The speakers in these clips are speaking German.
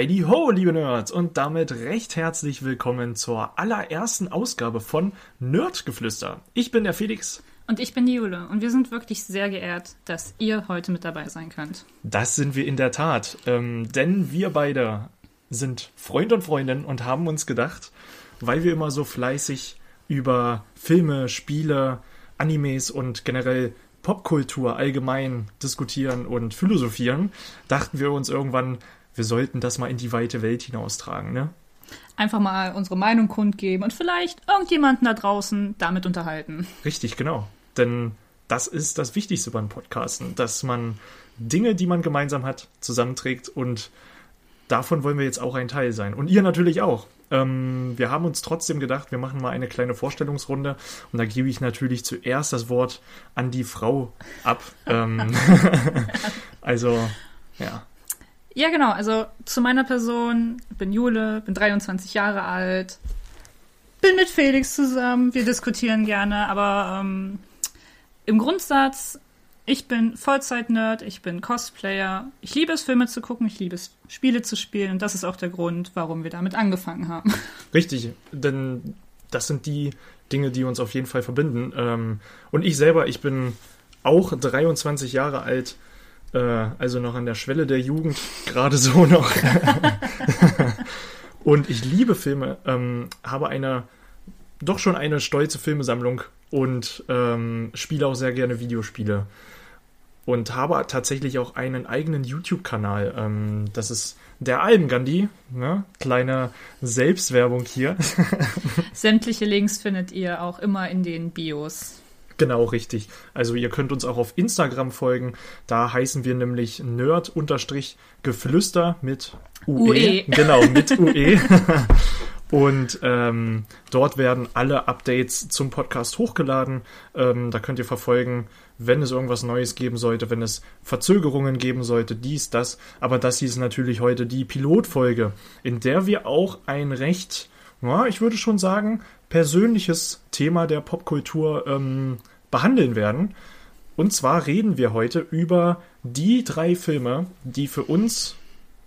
Heidi ho, liebe Nerds, und damit recht herzlich willkommen zur allerersten Ausgabe von Nerdgeflüster. Ich bin der Felix. Und ich bin die Jule und wir sind wirklich sehr geehrt, dass ihr heute mit dabei sein könnt. Das sind wir in der Tat, ähm, denn wir beide sind Freund und Freundin und haben uns gedacht, weil wir immer so fleißig über Filme, Spiele, Animes und generell Popkultur allgemein diskutieren und philosophieren, dachten wir uns irgendwann, wir sollten das mal in die weite Welt hinaustragen, ne? Einfach mal unsere Meinung kundgeben und vielleicht irgendjemanden da draußen damit unterhalten. Richtig, genau. Denn das ist das Wichtigste beim Podcasten, dass man Dinge, die man gemeinsam hat, zusammenträgt und davon wollen wir jetzt auch ein Teil sein. Und ihr natürlich auch. Ähm, wir haben uns trotzdem gedacht, wir machen mal eine kleine Vorstellungsrunde und da gebe ich natürlich zuerst das Wort an die Frau ab. ähm, also, ja. Ja, genau. Also zu meiner Person. Bin Jule, bin 23 Jahre alt. Bin mit Felix zusammen. Wir diskutieren gerne, aber ähm, im Grundsatz, ich bin Vollzeit-Nerd, ich bin Cosplayer. Ich liebe es, Filme zu gucken, ich liebe es, Spiele zu spielen und das ist auch der Grund, warum wir damit angefangen haben. Richtig, denn das sind die Dinge, die uns auf jeden Fall verbinden. Ähm, und ich selber, ich bin auch 23 Jahre alt äh, also noch an der Schwelle der Jugend, gerade so noch. und ich liebe Filme, ähm, habe eine, doch schon eine stolze Filmesammlung und ähm, spiele auch sehr gerne Videospiele. Und habe tatsächlich auch einen eigenen YouTube-Kanal. Ähm, das ist der Alben-Gandhi. Ne? Kleine Selbstwerbung hier. Sämtliche Links findet ihr auch immer in den Bios. Genau, richtig. Also ihr könnt uns auch auf Instagram folgen. Da heißen wir nämlich Nerd-Geflüster mit UE. UE. Genau, mit UE. Und ähm, dort werden alle Updates zum Podcast hochgeladen. Ähm, da könnt ihr verfolgen, wenn es irgendwas Neues geben sollte, wenn es Verzögerungen geben sollte, dies, das. Aber das hier ist natürlich heute die Pilotfolge, in der wir auch ein recht, ja, ich würde schon sagen, persönliches Thema der Popkultur ähm, behandeln werden. Und zwar reden wir heute über die drei Filme, die für uns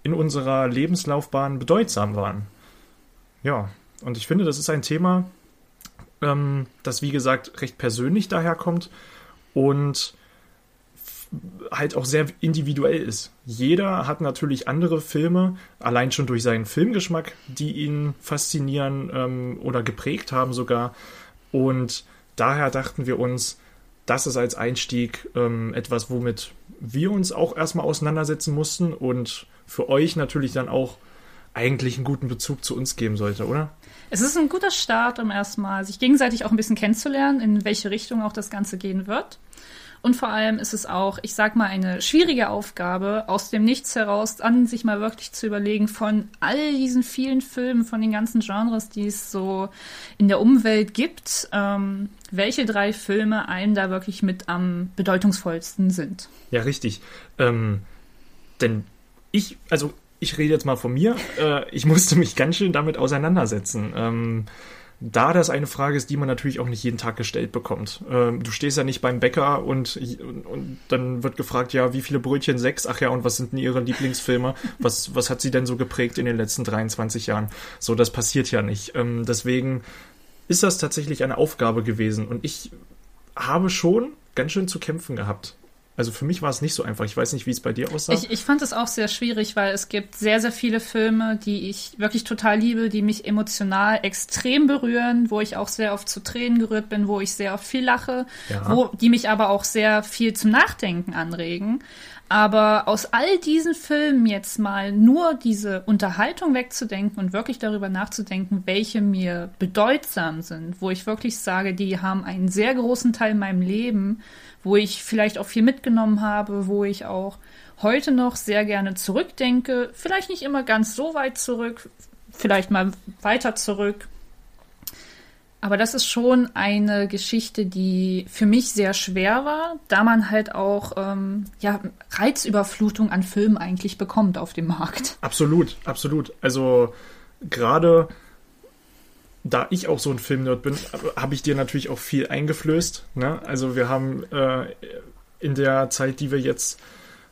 in unserer Lebenslaufbahn bedeutsam waren. Ja, und ich finde, das ist ein Thema, ähm, das wie gesagt recht persönlich daherkommt und halt auch sehr individuell ist. Jeder hat natürlich andere Filme, allein schon durch seinen Filmgeschmack, die ihn faszinieren ähm, oder geprägt haben sogar. Und daher dachten wir uns, das ist als Einstieg ähm, etwas, womit wir uns auch erstmal auseinandersetzen mussten und für euch natürlich dann auch eigentlich einen guten Bezug zu uns geben sollte, oder? Es ist ein guter Start, um erstmal sich gegenseitig auch ein bisschen kennenzulernen, in welche Richtung auch das Ganze gehen wird. Und vor allem ist es auch, ich sag mal, eine schwierige Aufgabe, aus dem Nichts heraus an sich mal wirklich zu überlegen, von all diesen vielen Filmen, von den ganzen Genres, die es so in der Umwelt gibt, ähm, welche drei Filme einem da wirklich mit am bedeutungsvollsten sind. Ja, richtig. Ähm, denn ich, also ich rede jetzt mal von mir, äh, ich musste mich ganz schön damit auseinandersetzen. Ähm, da das eine Frage ist, die man natürlich auch nicht jeden Tag gestellt bekommt. Ähm, du stehst ja nicht beim Bäcker und, und, und, dann wird gefragt, ja, wie viele Brötchen? Sechs? Ach ja, und was sind denn ihre Lieblingsfilme? Was, was hat sie denn so geprägt in den letzten 23 Jahren? So, das passiert ja nicht. Ähm, deswegen ist das tatsächlich eine Aufgabe gewesen und ich habe schon ganz schön zu kämpfen gehabt. Also für mich war es nicht so einfach. Ich weiß nicht, wie es bei dir aussah. Ich, ich fand es auch sehr schwierig, weil es gibt sehr, sehr viele Filme, die ich wirklich total liebe, die mich emotional extrem berühren, wo ich auch sehr oft zu Tränen gerührt bin, wo ich sehr oft viel lache, ja. wo die mich aber auch sehr viel zum Nachdenken anregen. Aber aus all diesen Filmen jetzt mal nur diese Unterhaltung wegzudenken und wirklich darüber nachzudenken, welche mir bedeutsam sind, wo ich wirklich sage, die haben einen sehr großen Teil in meinem Leben wo ich vielleicht auch viel mitgenommen habe, wo ich auch heute noch sehr gerne zurückdenke. Vielleicht nicht immer ganz so weit zurück, vielleicht mal weiter zurück. Aber das ist schon eine Geschichte, die für mich sehr schwer war, da man halt auch ähm, ja, Reizüberflutung an Filmen eigentlich bekommt auf dem Markt. Absolut, absolut. Also gerade da ich auch so ein Filmnerd bin, habe ich dir natürlich auch viel eingeflößt. Ne? Also wir haben äh, in der Zeit, die wir jetzt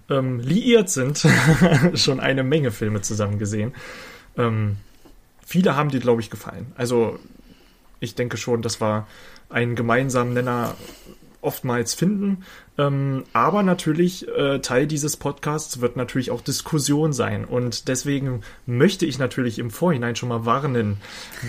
ähm, liiert sind, schon eine Menge Filme zusammen gesehen. Ähm, viele haben dir, glaube ich, gefallen. Also ich denke schon, dass wir einen gemeinsamen Nenner oftmals finden. Ähm, aber natürlich, äh, Teil dieses Podcasts wird natürlich auch Diskussion sein. Und deswegen möchte ich natürlich im Vorhinein schon mal warnen,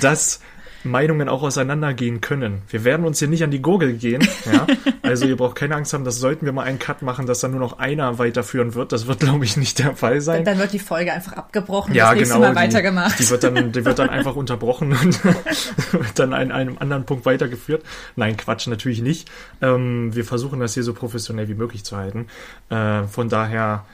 dass Meinungen auch auseinandergehen können. Wir werden uns hier nicht an die Gurgel gehen. Ja? Also ihr braucht keine Angst haben, das sollten wir mal einen Cut machen, dass dann nur noch einer weiterführen wird. Das wird, glaube ich, nicht der Fall sein. Dann wird die Folge einfach abgebrochen, ja, das nächste genau, Mal weitergemacht. Die, die, wird dann, die wird dann einfach unterbrochen und wird dann an einem anderen Punkt weitergeführt. Nein, Quatsch, natürlich nicht. Ähm, wir versuchen das hier so professionell wie möglich zu halten. Äh, von daher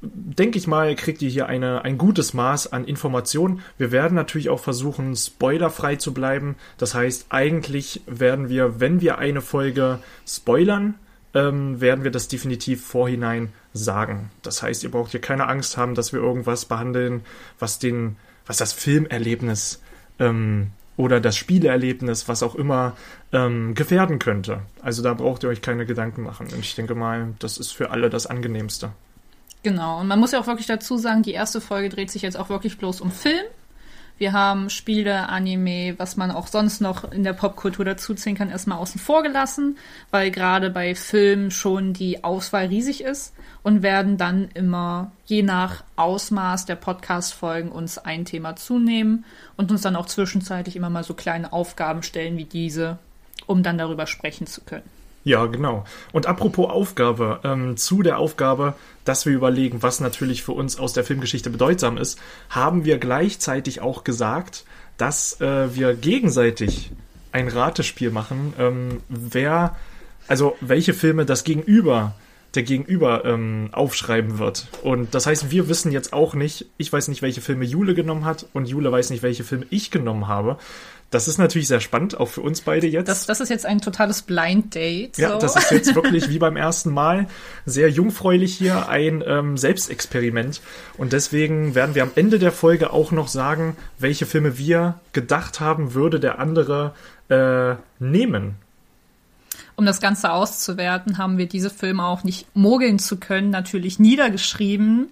denke ich mal, kriegt ihr hier eine, ein gutes Maß an Informationen. Wir werden natürlich auch versuchen, spoilerfrei zu bleiben. Das heißt, eigentlich werden wir, wenn wir eine Folge spoilern, ähm, werden wir das definitiv vorhinein sagen. Das heißt, ihr braucht hier keine Angst haben, dass wir irgendwas behandeln, was den, was das Filmerlebnis ähm, oder das Spieleerlebnis, was auch immer, ähm, gefährden könnte. Also da braucht ihr euch keine Gedanken machen. Und ich denke mal, das ist für alle das Angenehmste. Genau, und man muss ja auch wirklich dazu sagen, die erste Folge dreht sich jetzt auch wirklich bloß um Film. Wir haben Spiele, Anime, was man auch sonst noch in der Popkultur dazuziehen kann, erstmal außen vor gelassen, weil gerade bei Filmen schon die Auswahl riesig ist und werden dann immer je nach Ausmaß der Podcast-Folgen uns ein Thema zunehmen und uns dann auch zwischenzeitlich immer mal so kleine Aufgaben stellen wie diese, um dann darüber sprechen zu können. Ja, genau. Und apropos Aufgabe, ähm, zu der Aufgabe, dass wir überlegen, was natürlich für uns aus der Filmgeschichte bedeutsam ist, haben wir gleichzeitig auch gesagt, dass äh, wir gegenseitig ein Ratespiel machen, ähm, wer, also welche Filme das Gegenüber der Gegenüber ähm, aufschreiben wird. Und das heißt, wir wissen jetzt auch nicht, ich weiß nicht, welche Filme Jule genommen hat und Jule weiß nicht, welche Filme ich genommen habe. Das ist natürlich sehr spannend, auch für uns beide jetzt. Das, das ist jetzt ein totales Blind Date. So. Ja, das ist jetzt wirklich wie beim ersten Mal sehr jungfräulich hier ein ähm, Selbstexperiment. Und deswegen werden wir am Ende der Folge auch noch sagen, welche Filme wir gedacht haben, würde der andere äh, nehmen. Um das Ganze auszuwerten, haben wir diese Filme auch nicht mogeln zu können, natürlich niedergeschrieben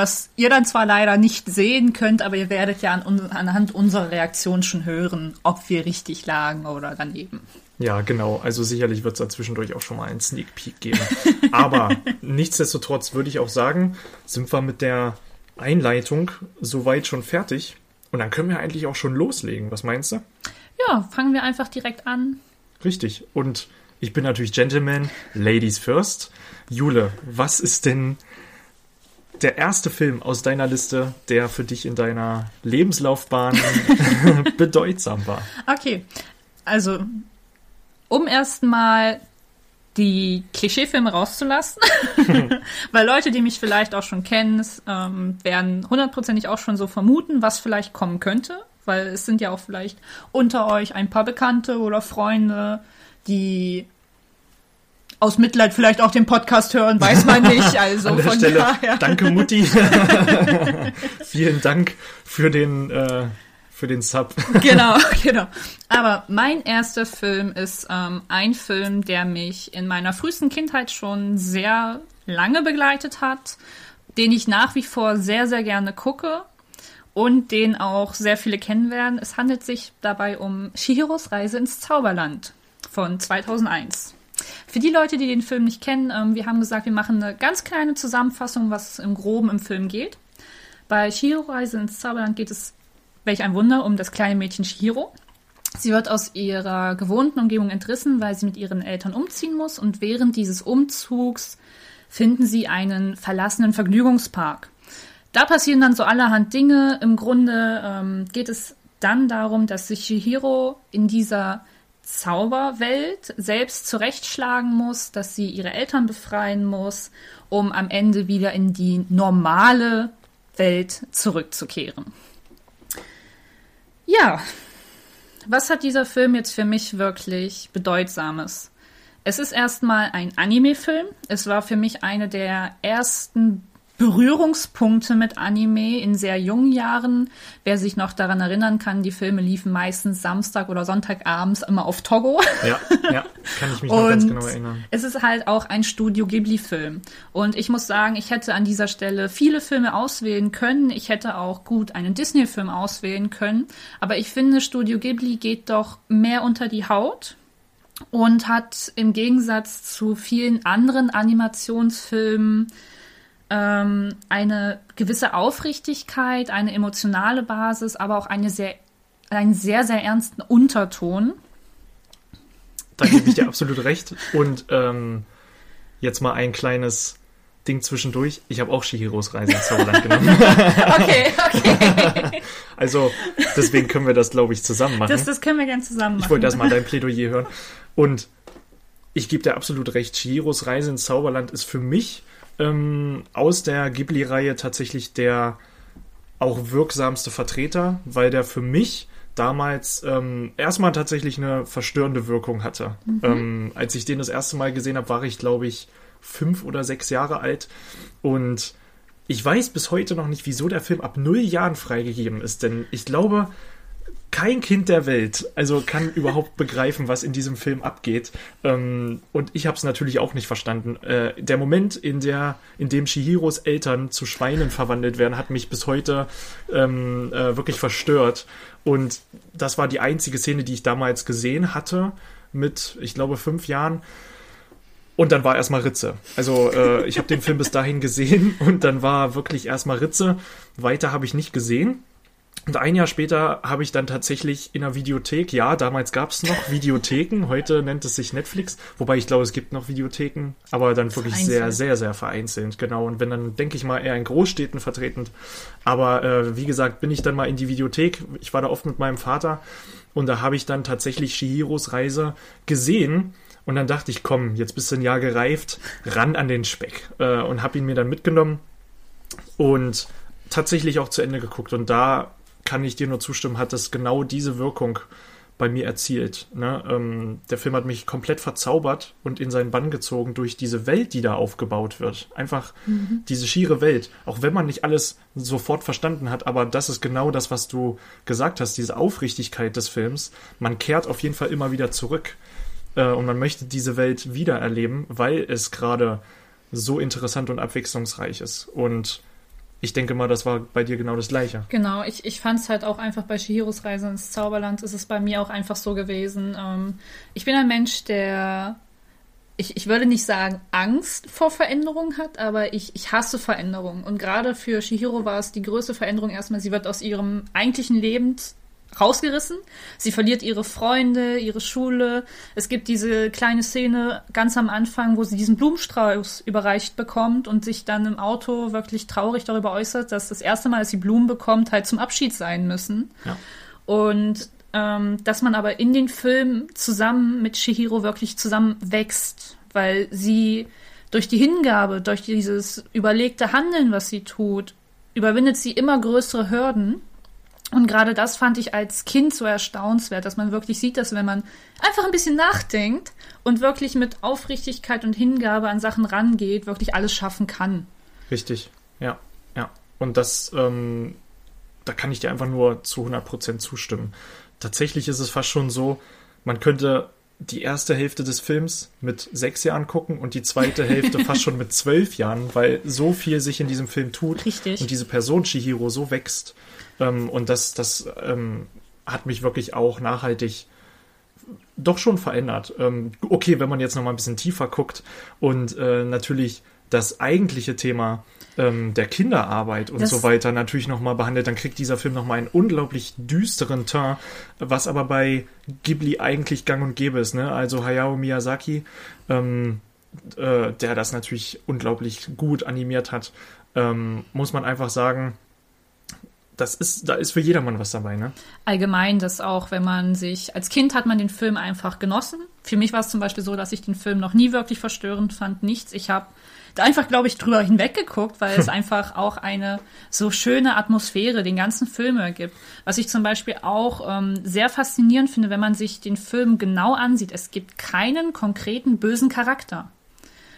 was ihr dann zwar leider nicht sehen könnt, aber ihr werdet ja an, anhand unserer Reaktion schon hören, ob wir richtig lagen oder daneben. Ja, genau. Also sicherlich wird es da zwischendurch auch schon mal einen Sneak Peek geben. Aber nichtsdestotrotz würde ich auch sagen, sind wir mit der Einleitung soweit schon fertig. Und dann können wir eigentlich auch schon loslegen. Was meinst du? Ja, fangen wir einfach direkt an. Richtig. Und ich bin natürlich Gentleman, Ladies first. Jule, was ist denn der erste Film aus deiner Liste, der für dich in deiner Lebenslaufbahn bedeutsam war? Okay, also um erstmal die Klischeefilme rauszulassen, weil Leute, die mich vielleicht auch schon kennen, ähm, werden hundertprozentig auch schon so vermuten, was vielleicht kommen könnte, weil es sind ja auch vielleicht unter euch ein paar Bekannte oder Freunde, die aus Mitleid vielleicht auch den Podcast hören, weiß man nicht. Also An der von Stelle, daher. Danke, Mutti. Vielen Dank für den, äh, für den Sub. genau, genau. Aber mein erster Film ist ähm, ein Film, der mich in meiner frühesten Kindheit schon sehr lange begleitet hat, den ich nach wie vor sehr, sehr gerne gucke und den auch sehr viele kennen werden. Es handelt sich dabei um Shihiros Reise ins Zauberland von 2001. Für die Leute, die den Film nicht kennen, ähm, wir haben gesagt, wir machen eine ganz kleine Zusammenfassung, was im Groben im Film geht. Bei Shihiro Reise ins Zauberland geht es, welch ein Wunder, um das kleine Mädchen Shihiro. Sie wird aus ihrer gewohnten Umgebung entrissen, weil sie mit ihren Eltern umziehen muss und während dieses Umzugs finden sie einen verlassenen Vergnügungspark. Da passieren dann so allerhand Dinge. Im Grunde ähm, geht es dann darum, dass sich Shihiro in dieser Zauberwelt selbst zurechtschlagen muss, dass sie ihre Eltern befreien muss, um am Ende wieder in die normale Welt zurückzukehren. Ja, was hat dieser Film jetzt für mich wirklich Bedeutsames? Es ist erstmal ein Anime-Film. Es war für mich eine der ersten Berührungspunkte mit Anime in sehr jungen Jahren. Wer sich noch daran erinnern kann, die Filme liefen meistens Samstag oder Sonntagabends immer auf Togo. Ja, ja, kann ich mich noch ganz genau erinnern. Es ist halt auch ein Studio Ghibli-Film. Und ich muss sagen, ich hätte an dieser Stelle viele Filme auswählen können. Ich hätte auch gut einen Disney-Film auswählen können. Aber ich finde, Studio Ghibli geht doch mehr unter die Haut und hat im Gegensatz zu vielen anderen Animationsfilmen ähm, eine gewisse Aufrichtigkeit, eine emotionale Basis, aber auch eine sehr, einen sehr, sehr ernsten Unterton. Da gebe ich dir absolut recht. Und ähm, jetzt mal ein kleines Ding zwischendurch. Ich habe auch Shihiros Reise ins Zauberland genommen. okay, okay. Also deswegen können wir das, glaube ich, zusammen machen. Das, das können wir gerne zusammen machen. Ich wollte erstmal dein Plädoyer hören. Und ich gebe dir absolut recht. Shihiros Reise ins Zauberland ist für mich ähm, aus der Ghibli-Reihe tatsächlich der auch wirksamste Vertreter, weil der für mich damals ähm, erstmal tatsächlich eine verstörende Wirkung hatte. Mhm. Ähm, als ich den das erste Mal gesehen habe, war ich, glaube ich, fünf oder sechs Jahre alt und ich weiß bis heute noch nicht, wieso der Film ab null Jahren freigegeben ist, denn ich glaube, kein Kind der Welt also kann überhaupt begreifen, was in diesem Film abgeht. Ähm, und ich habe es natürlich auch nicht verstanden. Äh, der Moment, in der, in dem Shihiros Eltern zu Schweinen verwandelt werden, hat mich bis heute ähm, äh, wirklich verstört. Und das war die einzige Szene, die ich damals gesehen hatte, mit, ich glaube, fünf Jahren. Und dann war erstmal Ritze. Also äh, ich habe den Film bis dahin gesehen und dann war wirklich erstmal Ritze. Weiter habe ich nicht gesehen. Und ein Jahr später habe ich dann tatsächlich in einer Videothek, ja, damals gab es noch Videotheken, heute nennt es sich Netflix, wobei ich glaube, es gibt noch Videotheken, aber dann wirklich sehr, sehr, sehr vereinzelt, genau. Und wenn dann, denke ich mal, eher in Großstädten vertretend. Aber äh, wie gesagt, bin ich dann mal in die Videothek, ich war da oft mit meinem Vater und da habe ich dann tatsächlich Shihiros Reise gesehen. Und dann dachte ich, komm, jetzt bist du ein Jahr gereift, ran an den Speck. Äh, und habe ihn mir dann mitgenommen und tatsächlich auch zu Ende geguckt. Und da kann ich dir nur zustimmen, hat das genau diese Wirkung bei mir erzielt. Ne? Ähm, der Film hat mich komplett verzaubert und in seinen Bann gezogen durch diese Welt, die da aufgebaut wird. Einfach mhm. diese schiere Welt. Auch wenn man nicht alles sofort verstanden hat, aber das ist genau das, was du gesagt hast, diese Aufrichtigkeit des Films. Man kehrt auf jeden Fall immer wieder zurück äh, und man möchte diese Welt wiedererleben, weil es gerade so interessant und abwechslungsreich ist. Und ich denke mal, das war bei dir genau das Gleiche. Genau, ich, ich fand es halt auch einfach bei Shihiros Reise ins Zauberland ist es bei mir auch einfach so gewesen. Ähm, ich bin ein Mensch, der, ich, ich würde nicht sagen Angst vor Veränderung hat, aber ich, ich hasse Veränderung. Und gerade für Shihiro war es die größte Veränderung erstmal, sie wird aus ihrem eigentlichen Leben rausgerissen. Sie verliert ihre Freunde, ihre Schule. Es gibt diese kleine Szene ganz am Anfang, wo sie diesen Blumenstrauß überreicht bekommt und sich dann im Auto wirklich traurig darüber äußert, dass das erste Mal, dass sie Blumen bekommt, halt zum Abschied sein müssen. Ja. Und ähm, dass man aber in den Film zusammen mit Shihiro wirklich zusammen wächst, weil sie durch die Hingabe, durch dieses überlegte Handeln, was sie tut, überwindet sie immer größere Hürden und gerade das fand ich als Kind so erstaunenswert, dass man wirklich sieht, dass wenn man einfach ein bisschen nachdenkt und wirklich mit Aufrichtigkeit und Hingabe an Sachen rangeht, wirklich alles schaffen kann. Richtig, ja, ja. Und das, ähm, da kann ich dir einfach nur zu 100% zustimmen. Tatsächlich ist es fast schon so, man könnte die erste Hälfte des Films mit sechs Jahren gucken und die zweite Hälfte fast schon mit zwölf Jahren, weil so viel sich in diesem Film tut Richtig. und diese Person Chihiro so wächst. Ähm, und das, das ähm, hat mich wirklich auch nachhaltig doch schon verändert. Ähm, okay, wenn man jetzt noch mal ein bisschen tiefer guckt und äh, natürlich das eigentliche Thema ähm, der Kinderarbeit und das so weiter natürlich nochmal behandelt, dann kriegt dieser Film nochmal einen unglaublich düsteren Teint, was aber bei Ghibli eigentlich gang und gäbe ist. Ne? Also Hayao Miyazaki, ähm, äh, der das natürlich unglaublich gut animiert hat, ähm, muss man einfach sagen, das ist, da ist für jedermann was dabei, ne? allgemein, dass auch, wenn man sich, als Kind hat man den Film einfach genossen. Für mich war es zum Beispiel so, dass ich den Film noch nie wirklich verstörend fand, nichts. Ich habe einfach, glaube ich, drüber hinweggeguckt, weil es einfach auch eine so schöne Atmosphäre den ganzen Film ergibt. Was ich zum Beispiel auch ähm, sehr faszinierend finde, wenn man sich den Film genau ansieht. Es gibt keinen konkreten bösen Charakter.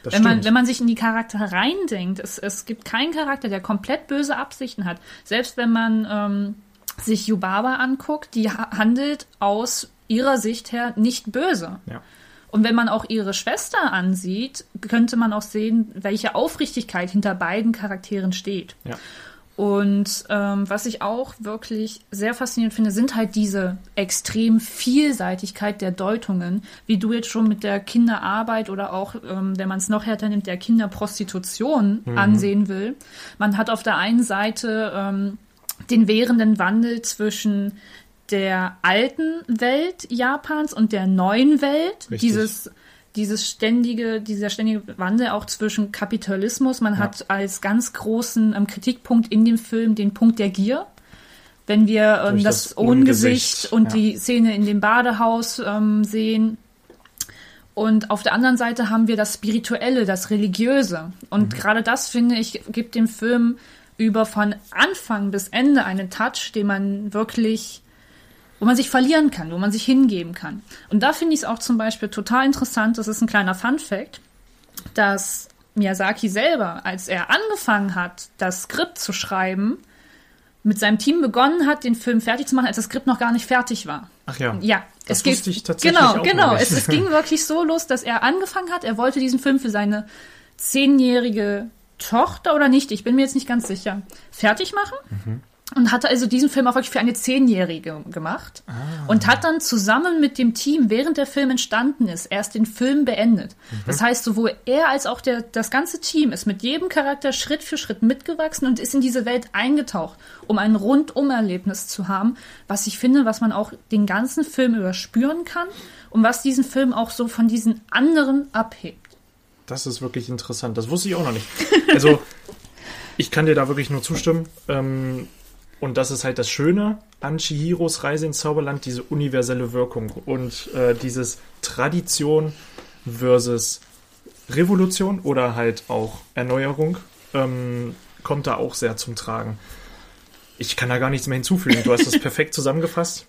Das Wenn man, wenn man sich in die Charaktere reindenkt, es, es gibt keinen Charakter, der komplett böse Absichten hat. Selbst wenn man ähm, sich Yubaba anguckt, die ha handelt aus ihrer Sicht her nicht böse. ja. Und wenn man auch ihre Schwester ansieht, könnte man auch sehen, welche Aufrichtigkeit hinter beiden Charakteren steht. Ja. Und ähm, was ich auch wirklich sehr faszinierend finde, sind halt diese extrem Vielseitigkeit der Deutungen, wie du jetzt schon mit der Kinderarbeit oder auch, ähm, wenn man es noch härter nimmt, der Kinderprostitution ansehen will. Man hat auf der einen Seite ähm, den währenden Wandel zwischen der alten Welt Japans und der neuen Welt. Richtig. Dieses dieses ständige, dieser ständige Wandel auch zwischen Kapitalismus. Man hat als ganz großen ähm, Kritikpunkt in dem Film den Punkt der Gier. Wenn wir ähm, das, das Ungesicht Ungesicht, und ja. die Szene in dem Badehaus ähm, sehen. Und auf der anderen Seite haben wir das Spirituelle, das Religiöse. Und gerade das, finde ich, gibt dem Film über von Anfang bis Ende einen Touch, den man wirklich wo man sich verlieren kann, wo man sich hingeben kann. Und da finde ich es auch zum Beispiel total interessant, das ist ein kleiner Fun-Fact, dass Miyazaki selber, als er angefangen hat, das Skript zu schreiben, mit seinem Team begonnen hat, den Film fertig zu machen, als das Skript noch gar nicht fertig war. Ach ja. Ja, Das es wusste ich tatsächlich genau, auch genau. Es, es ging wirklich so los, dass er angefangen hat. Er wollte diesen Film für seine zehnjährige Tochter oder nicht, ich bin mir jetzt nicht ganz sicher, fertig machen. Mhm. Und hatte also diesen Film auch wirklich für eine Zehnjährige gemacht. Ah. Und hat dann zusammen mit dem Team, während der Film entstanden ist, erst den Film beendet. Mhm. Das heißt, sowohl er als auch der, das ganze Team ist mit jedem Charakter Schritt für Schritt mitgewachsen und ist in diese Welt eingetaucht, um ein Rundum-Erlebnis zu haben, was ich finde, was man auch den ganzen Film überspüren kann und was diesen Film auch so von diesen anderen abhebt. Das ist wirklich interessant. Das wusste ich auch noch nicht. Also, ich kann dir da wirklich nur zustimmen. Ähm, und das ist halt das Schöne an Chihiros Reise ins Zauberland, diese universelle Wirkung und äh, dieses Tradition versus Revolution oder halt auch Erneuerung ähm, kommt da auch sehr zum Tragen. Ich kann da gar nichts mehr hinzufügen. Du hast das perfekt zusammengefasst.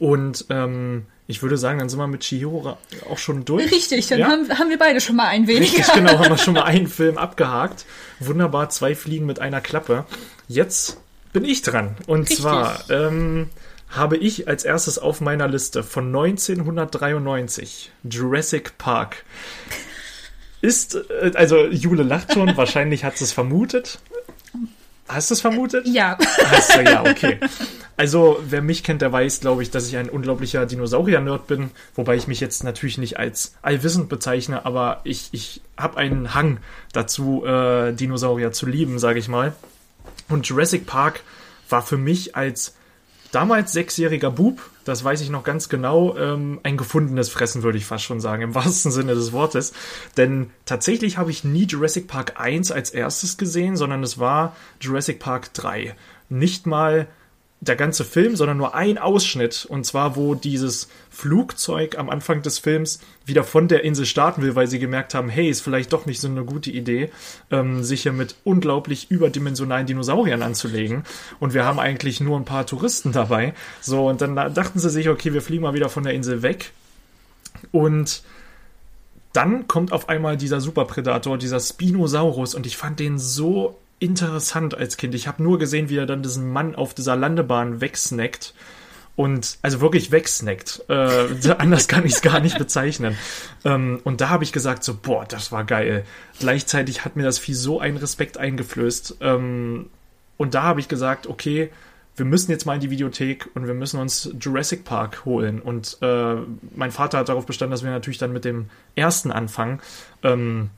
Und ähm, ich würde sagen, dann sind wir mit Chihiro auch schon durch. Richtig, dann Ja? haben, haben wir beide schon mal ein wenig. Richtig, genau, haben wir schon mal einen Film abgehakt. Wunderbar, zwei Fliegen mit einer Klappe. Jetzt bin ich dran. Und Richtig. zwar ähm, habe ich als erstes auf meiner Liste von 1993 Jurassic Park. Ist, äh, also Jule lacht schon, wahrscheinlich hat sie es vermutet. Hast du es vermutet? Ja, Hast du, ja, okay. Also, wer mich kennt, der weiß, glaube ich, dass ich ein unglaublicher Dinosaurier-Nerd bin. Wobei ich mich jetzt natürlich nicht als allwissend bezeichne, aber ich, ich habe einen Hang dazu, äh, Dinosaurier zu lieben, sage ich mal. Und Jurassic Park war für mich als damals sechsjähriger Bub, das weiß ich noch ganz genau, ähm, ein gefundenes Fressen, würde ich fast schon sagen, im wahrsten Sinne des Wortes. Denn tatsächlich habe ich nie Jurassic Park 1 als erstes gesehen, sondern es war Jurassic Park 3. Nicht mal der ganze Film, sondern nur ein Ausschnitt. Und zwar, wo dieses Flugzeug am Anfang des Films wieder von der Insel starten will, weil sie gemerkt haben, hey, ist vielleicht doch nicht so eine gute Idee, ähm, sich hier mit unglaublich überdimensionalen Dinosauriern anzulegen. Und wir haben eigentlich nur ein paar Touristen dabei. So, und dann dachten sie sich, okay, wir fliegen mal wieder von der Insel weg. Und dann kommt auf einmal dieser Superpredator, dieser Spinosaurus, und ich fand den so interessant als Kind. Ich habe nur gesehen, wie er dann diesen Mann auf dieser Landebahn wegsnackt. Und also wirklich wegsnackt. Äh, anders kann ich es gar nicht bezeichnen. Ähm, und da habe ich gesagt, so, boah, das war geil. Gleichzeitig hat mir das Vieh so einen Respekt eingeflößt. Ähm, und da habe ich gesagt, okay, wir müssen jetzt mal in die Videothek und wir müssen uns Jurassic Park holen. Und äh, mein Vater hat darauf bestanden, dass wir natürlich dann mit dem ersten anfangen. Ähm,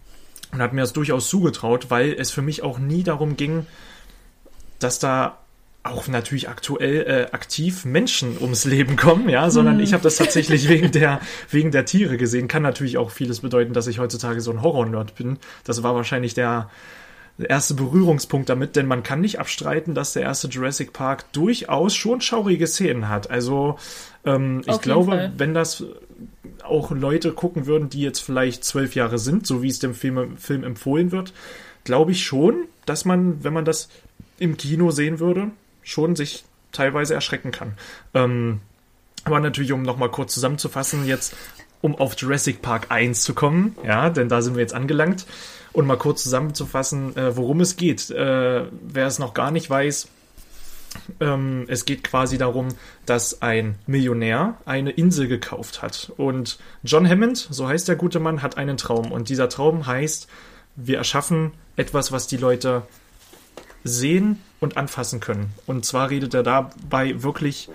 und hat mir das durchaus zugetraut, weil es für mich auch nie darum ging, dass da auch natürlich aktuell äh, aktiv Menschen ums Leben kommen, ja, sondern ich habe das tatsächlich wegen der wegen der Tiere gesehen. Kann natürlich auch vieles bedeuten, dass ich heutzutage so ein Horror-Nerd bin. Das war wahrscheinlich der der erste Berührungspunkt damit, denn man kann nicht abstreiten, dass der erste Jurassic Park durchaus schon schaurige Szenen hat. Also ähm, ich glaube, Fall. wenn das auch Leute gucken würden, die jetzt vielleicht zwölf Jahre sind, so wie es dem Film, Film empfohlen wird, glaube ich schon, dass man, wenn man das im Kino sehen würde, schon sich teilweise erschrecken kann. Ähm, aber natürlich, um nochmal kurz zusammenzufassen, jetzt um auf Jurassic Park 1 zu kommen, ja, denn da sind wir jetzt angelangt, und mal kurz zusammenzufassen, äh, worum es geht. Äh, wer es noch gar nicht weiß, ähm, es geht quasi darum, dass ein Millionär eine Insel gekauft hat. Und John Hammond, so heißt der gute Mann, hat einen Traum. Und dieser Traum heißt, wir erschaffen etwas, was die Leute sehen und anfassen können. Und zwar redet er dabei wirklich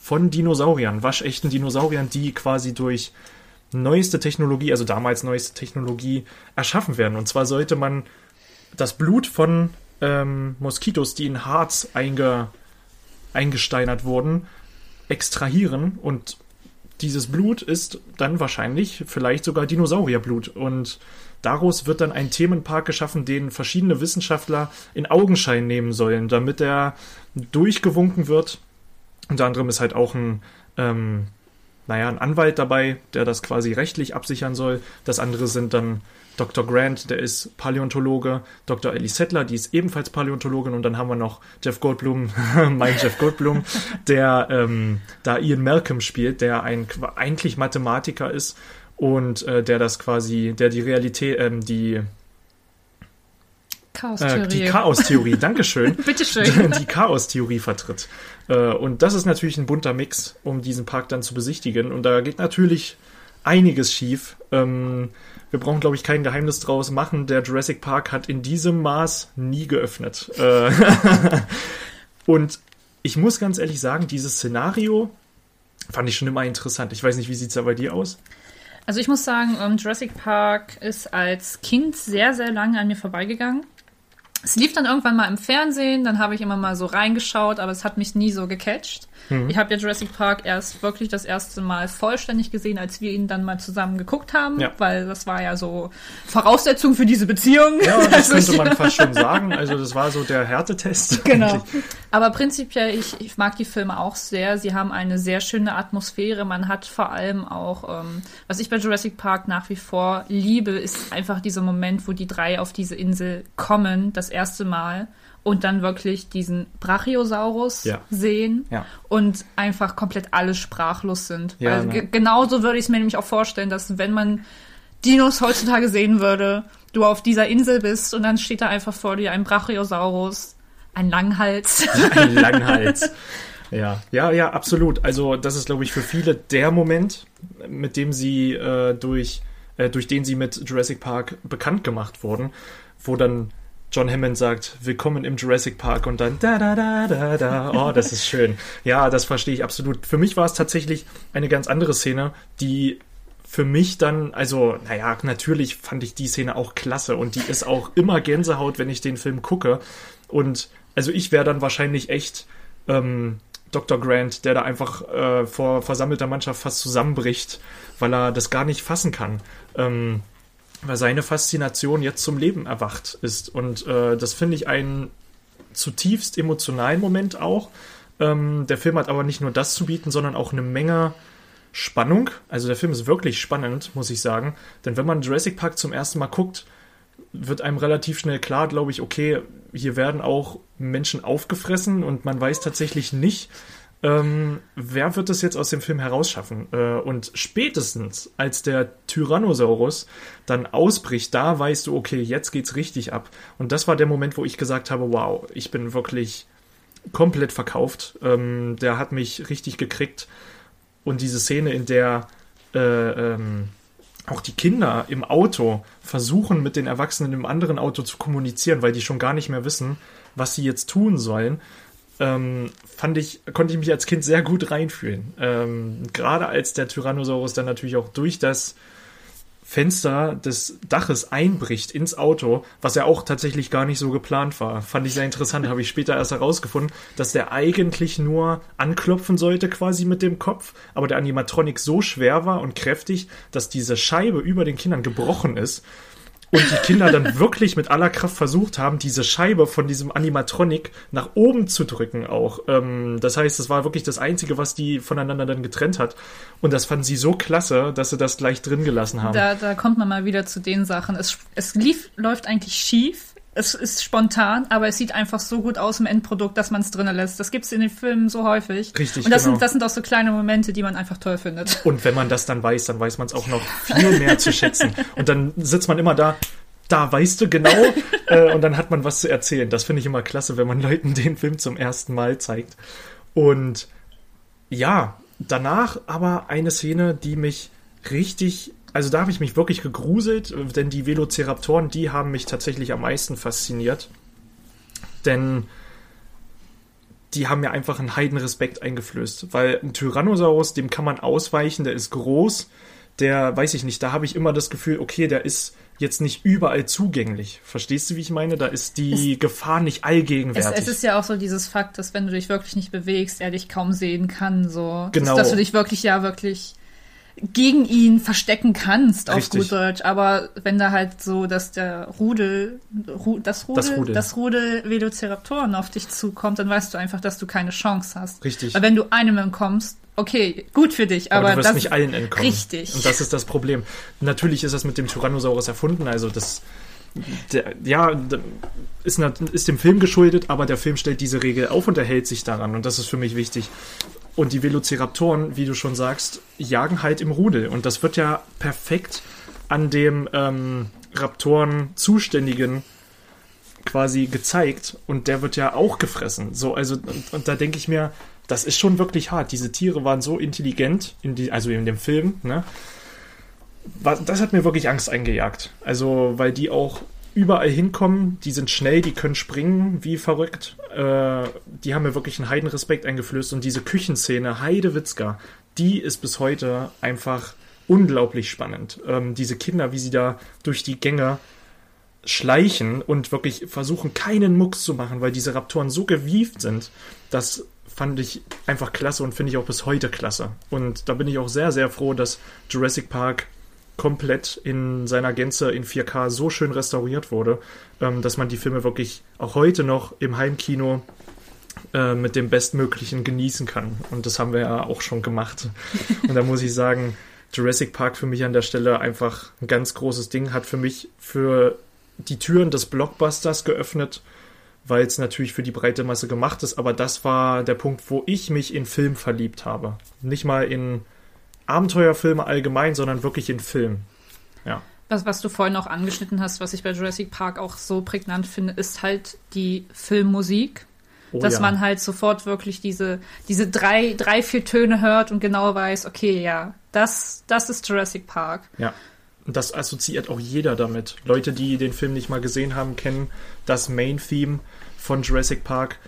von Dinosauriern, waschechten Dinosauriern, die quasi durch neueste Technologie, also damals neueste Technologie, erschaffen werden. Und zwar sollte man das Blut von ähm, Moskitos, die in Harz einge, eingesteinert wurden, extrahieren und dieses Blut ist dann wahrscheinlich vielleicht sogar Dinosaurierblut und daraus wird dann ein Themenpark geschaffen, den verschiedene Wissenschaftler in Augenschein nehmen sollen, damit er durchgewunken wird. Unter anderem ist halt auch ein ähm, naja, ein Anwalt dabei, der das quasi rechtlich absichern soll. Das andere sind dann Dr. Grant, der ist Paläontologe, Dr. Ellie Settler, die ist ebenfalls Paläontologin und dann haben wir noch Jeff Goldblum, mein Jeff Goldblum, der ähm, da Ian Malcolm spielt, der ein eigentlich Mathematiker ist und äh, der das quasi, der die Realität, ähm, die Chaos-Theorie. äh, die Chaos-Theorie, Dankeschön. Bitteschön. die Chaos-Theorie vertritt. Äh, und das ist natürlich ein bunter Mix, um diesen Park dann zu besichtigen. Und da geht natürlich einiges schief. Ähm, wir brauchen, glaube ich, kein Geheimnis draus machen. Der Jurassic Park hat in diesem Maß nie geöffnet. Äh, und ich muss ganz ehrlich sagen, dieses Szenario fand ich schon immer interessant. Ich weiß nicht, wie sieht's da bei dir aus? Also ich muss sagen, ähm, Jurassic Park ist als Kind sehr, sehr lange an mir vorbeigegangen. Es lief dann irgendwann mal im Fernsehen, dann habe ich immer mal so reingeschaut, aber es hat mich nie so gecatcht. Mhm. Ich habe ja Jurassic Park erst wirklich das erste Mal vollständig gesehen, als wir ihn dann mal zusammen geguckt haben, Ja. weil das war ja so Voraussetzung für diese Beziehung. Ja, das Also könnte ich- man fast schon sagen. Also das war so der Härtetest. Genau. eigentlich. Aber prinzipiell, ich, ich mag die Filme auch sehr. Sie haben eine sehr schöne Atmosphäre. Man hat vor allem auch, ähm, was ich bei Jurassic Park nach wie vor liebe, ist einfach dieser Moment, wo die drei auf diese Insel kommen, das erste Mal. Und dann wirklich diesen Brachiosaurus Ja. sehen Ja. und einfach komplett alle sprachlos sind. Ja, also ne. ge- genauso würde ich es mir nämlich auch vorstellen, dass wenn man Dinos heutzutage sehen würde, du auf dieser Insel bist und dann steht da einfach vor dir ein Brachiosaurus, ein Langhals. Ein Langhals. Ja, ja, ja, absolut. Also das ist, glaube ich, für viele der Moment, mit dem sie äh, durch, äh, durch den sie mit Jurassic Park bekannt gemacht wurden, wo dann John Hammond sagt, willkommen im Jurassic Park und dann da da da da da. Oh, das ist schön. Ja, das verstehe ich absolut. Für mich war es tatsächlich eine ganz andere Szene, die für mich dann, also, naja, natürlich fand ich die Szene auch klasse und die ist auch immer Gänsehaut, wenn ich den Film gucke. Und also ich wäre dann wahrscheinlich echt ähm, Dr. Grant, der da einfach äh, vor versammelter Mannschaft fast zusammenbricht, weil er das gar nicht fassen kann. Ähm, weil seine Faszination jetzt zum Leben erwacht ist. Und äh, das finde ich einen zutiefst emotionalen Moment auch. Ähm, der Film hat aber nicht nur das zu bieten, sondern auch eine Menge Spannung. Also der Film ist wirklich spannend, muss ich sagen. Denn wenn man Jurassic Park zum ersten Mal guckt, wird einem relativ schnell klar, glaube ich, okay, hier werden auch Menschen aufgefressen und man weiß tatsächlich nicht, ähm, wer wird es jetzt aus dem Film herausschaffen? Äh, und spätestens, als der Tyrannosaurus dann ausbricht, da weißt du, okay, jetzt geht's richtig ab. Und das war der Moment, wo ich gesagt habe, wow, ich bin wirklich komplett verkauft. Ähm, der hat mich richtig gekriegt. Und diese Szene, in der äh, ähm, auch die Kinder im Auto versuchen, mit den Erwachsenen im anderen Auto zu kommunizieren, weil die schon gar nicht mehr wissen, was sie jetzt tun sollen, ähm, fand ich, konnte ich mich als Kind sehr gut reinfühlen. Ähm, gerade als der Tyrannosaurus dann natürlich auch durch das Fenster des Daches einbricht ins Auto, was ja auch tatsächlich gar nicht so geplant war. Fand ich sehr interessant, habe ich später erst herausgefunden, dass der eigentlich nur anklopfen sollte quasi mit dem Kopf, aber der Animatronic so schwer war und kräftig, dass diese Scheibe über den Kindern gebrochen ist. Und die Kinder dann wirklich mit aller Kraft versucht haben, diese Scheibe von diesem Animatronic nach oben zu drücken auch. Ähm, das heißt, es war wirklich das Einzige, was die voneinander dann getrennt hat. Und das fanden sie so klasse, dass sie das gleich drin gelassen haben. Da, da kommt man mal wieder zu den Sachen. Es, es lief, läuft eigentlich schief. Es ist spontan, aber es sieht einfach so gut aus im Endprodukt, dass man es drinnen lässt. Das gibt es in den Filmen so häufig. Richtig, Und das, genau. sind, das sind auch so kleine Momente, die man einfach toll findet. Und wenn man das dann weiß, dann weiß man es auch noch viel mehr zu schätzen. Und dann sitzt man immer da, da weißt du genau, äh, und dann hat man was zu erzählen. Das finde ich immer klasse, wenn man Leuten den Film zum ersten Mal zeigt. Und ja, danach aber eine Szene, die mich richtig, also da habe ich mich wirklich gegruselt, denn die Velociraptoren, die haben mich tatsächlich am meisten fasziniert. Denn die haben mir einfach einen Heidenrespekt eingeflößt. Weil ein Tyrannosaurus, dem kann man ausweichen, der ist groß, der, weiß ich nicht, da habe ich immer das Gefühl, okay, der ist jetzt nicht überall zugänglich. Verstehst du, wie ich meine? Da ist die Gefahr nicht Es, allgegenwärtig. es ist ja auch so dieses Fakt, dass wenn du dich wirklich nicht bewegst, er dich kaum sehen kann. So, Genau. dass, dass du dich wirklich ja wirklich gegen ihn verstecken kannst, auf Richtig. gut Deutsch. Aber wenn da halt so, dass der Rudel, Ru, das Rudel, Das Rudel. das Rudel Velociraptoren auf dich zukommt, dann weißt du einfach, dass du keine Chance hast. Richtig. Weil wenn du einem entkommst, okay, gut für dich, aber, aber, du wirst das nicht allen entkommen. Richtig. Und das ist das Problem. Natürlich ist das mit dem Tyrannosaurus erfunden, also das der, ja, ist, ist dem Film geschuldet, aber der Film stellt diese Regel auf und er hält sich daran und das ist für mich wichtig. Und die Velociraptoren, wie du schon sagst, jagen halt im Rudel und das wird ja perfekt an dem ähm, Raptoren zuständigen quasi gezeigt und der wird ja auch gefressen. So, also, und, und da denke ich mir, das ist schon wirklich hart. Diese Tiere waren so intelligent, in die, also in dem Film, ne? Das hat mir wirklich Angst eingejagt. Also, weil die auch überall hinkommen, die sind schnell, die können springen wie verrückt. Äh, die haben mir wirklich einen Heidenrespekt eingeflößt und diese Küchenszene, Heidewitzka, die ist bis heute einfach unglaublich spannend. Ähm, diese Kinder, wie sie da durch die Gänge schleichen und wirklich versuchen, keinen Mucks zu machen, weil diese Raptoren so gewieft sind. Das fand ich einfach klasse und finde ich auch bis heute klasse. Und da bin ich auch sehr, sehr froh, dass Jurassic Park komplett in seiner Gänze in 4K so schön restauriert wurde, ähm, dass man die Filme wirklich auch heute noch im Heimkino äh, mit dem Bestmöglichen genießen kann. Und das haben wir ja auch schon gemacht. Und da muss ich sagen, Jurassic Park für mich an der Stelle einfach ein ganz großes Ding, hat für mich für die Türen des Blockbusters geöffnet, weil es natürlich für die breite Masse gemacht ist, aber das war der Punkt, wo ich mich in Film verliebt habe. Nicht mal in Abenteuerfilme allgemein, sondern wirklich in Film. Ja. Was, was du vorhin auch angeschnitten hast, was ich bei Jurassic Park auch so prägnant finde, ist halt die Filmmusik. Oh dass ja. man halt sofort wirklich diese, diese drei, drei, vier Töne hört und genau weiß, okay, ja, das, das ist Jurassic Park. Ja. Und das assoziiert auch jeder damit. Leute, die den Film nicht mal gesehen haben, kennen das Main-Theme von Jurassic Park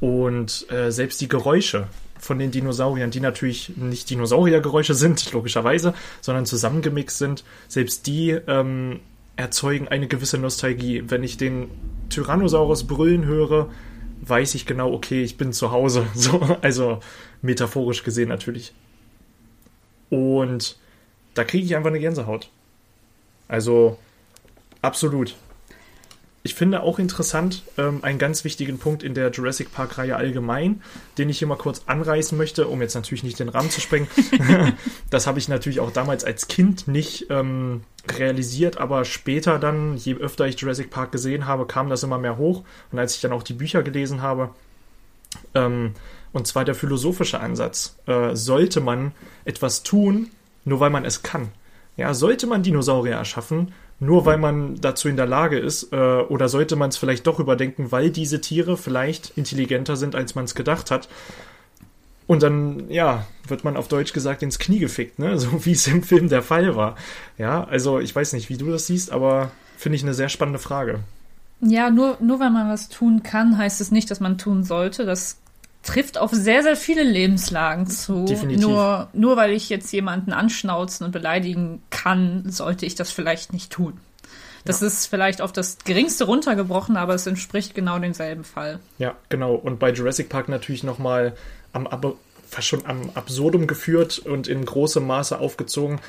und äh, selbst die Geräusche von den Dinosauriern, die natürlich nicht Dinosauriergeräusche sind, logischerweise, sondern zusammengemixt sind, selbst die ähm, erzeugen eine gewisse Nostalgie. Wenn ich den Tyrannosaurus brüllen höre, weiß ich genau, okay, ich bin zu Hause. So, also metaphorisch gesehen natürlich. Und da kriege ich einfach eine Gänsehaut. Also absolut. Ich finde auch interessant, ähm, einen ganz wichtigen Punkt in der Jurassic Park-Reihe allgemein, den ich hier mal kurz anreißen möchte, um jetzt natürlich nicht den Rahmen zu sprengen. das habe ich natürlich auch damals als Kind nicht ähm, realisiert, aber später dann, je öfter ich Jurassic Park gesehen habe, kam das immer mehr hoch. Und als ich dann auch die Bücher gelesen habe, ähm, und zwar der philosophische Ansatz, äh, sollte man etwas tun, nur weil man es kann. Ja, sollte man Dinosaurier erschaffen, nur weil man dazu in der Lage ist, äh, oder sollte man es vielleicht doch überdenken, weil diese Tiere vielleicht intelligenter sind, als man es gedacht hat. Und dann, ja, wird man auf Deutsch gesagt ins Knie gefickt, ne? So wie es im Film der Fall war. Ja, also ich weiß nicht, wie du das siehst, aber finde ich eine sehr spannende Frage. Ja, nur, nur weil man was tun kann, heißt es nicht, dass man tun sollte. Das trifft auf sehr, sehr viele Lebenslagen zu. Definitiv. Nur, nur weil ich jetzt jemanden anschnauzen und beleidigen kann, sollte ich das vielleicht nicht tun. Das ist vielleicht auf das geringste runtergebrochen, aber es entspricht genau demselben Fall. Ja, genau. Und bei Jurassic Park natürlich nochmal am, fast schon am Absurdum geführt und in großem Maße aufgezogen,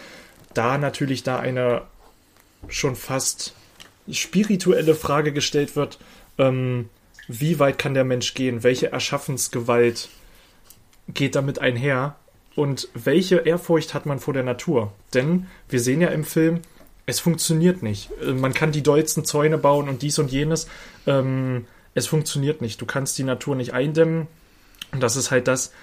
da natürlich da eine schon fast spirituelle Frage gestellt wird, ähm, wie weit kann der Mensch gehen? Welche Erschaffensgewalt geht damit einher? Und welche Ehrfurcht hat man vor der Natur? Denn wir sehen ja im Film, es funktioniert nicht. Äh, man kann die dollsten Zäune bauen und dies und jenes. Ähm, es funktioniert nicht. Du kannst die Natur nicht eindämmen. Und das ist halt das,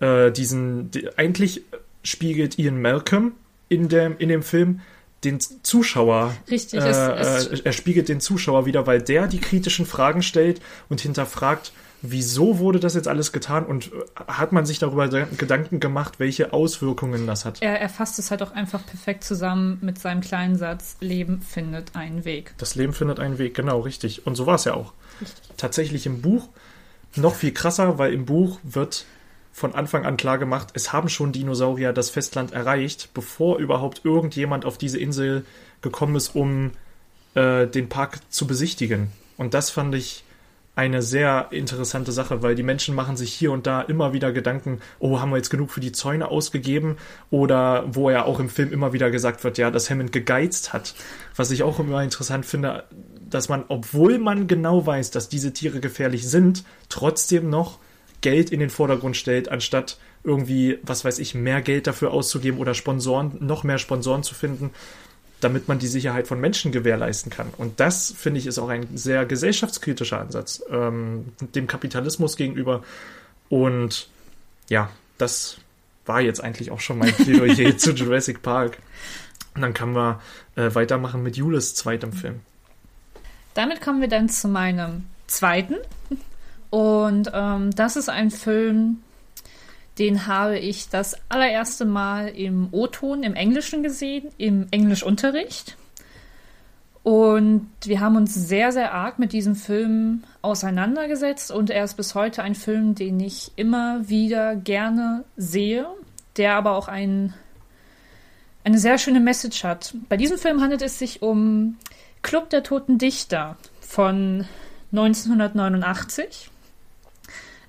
äh, diesen, die, eigentlich spiegelt Ian Malcolm in dem, in dem Film den Zuschauer. Richtig, äh, es, äh, er spiegelt den Zuschauer wieder, weil der die kritischen Fragen stellt und hinterfragt, wieso wurde das jetzt alles getan und äh, hat man sich darüber Gedanken gemacht, welche Auswirkungen das hat. Er, er fasst es halt auch einfach perfekt zusammen mit seinem kleinen Satz, Leben findet einen Weg. Das Leben findet einen Weg, genau, richtig. Und so war es ja auch. Richtig. Tatsächlich im Buch noch viel krasser, weil im Buch wird von Anfang an klar gemacht, es haben schon Dinosaurier das Festland erreicht, bevor überhaupt irgendjemand auf diese Insel gekommen ist, um äh, den Park zu besichtigen. Und das fand ich eine sehr interessante Sache, weil die Menschen machen sich hier und da immer wieder Gedanken, oh, haben wir jetzt genug für die Zäune ausgegeben? Oder wo ja auch im Film immer wieder gesagt wird, ja, dass Hammond gegeizt hat. Was ich auch immer interessant finde, dass man, obwohl man genau weiß, dass diese Tiere gefährlich sind, trotzdem noch Geld in den Vordergrund stellt, anstatt irgendwie, was weiß ich, mehr Geld dafür auszugeben oder Sponsoren, noch mehr Sponsoren zu finden, damit man die Sicherheit von Menschen gewährleisten kann. Und das, finde ich, ist auch ein sehr gesellschaftskritischer Ansatz ähm, dem Kapitalismus gegenüber. Und ja, das war jetzt eigentlich auch schon mein Plädoyer zu Jurassic Park. Und dann können wir äh, weitermachen mit Julis zweitem Film. Damit kommen wir dann zu meinem zweiten. Und ähm, das ist ein Film, den habe ich das allererste Mal im O-Ton, im Englischen gesehen, im Englischunterricht. Und wir haben uns sehr, sehr arg mit diesem Film auseinandergesetzt und er ist bis heute ein Film, den ich immer wieder gerne sehe, der aber auch ein, eine sehr schöne Message hat. Bei diesem Film handelt es sich um Club der Toten Dichter von 1989.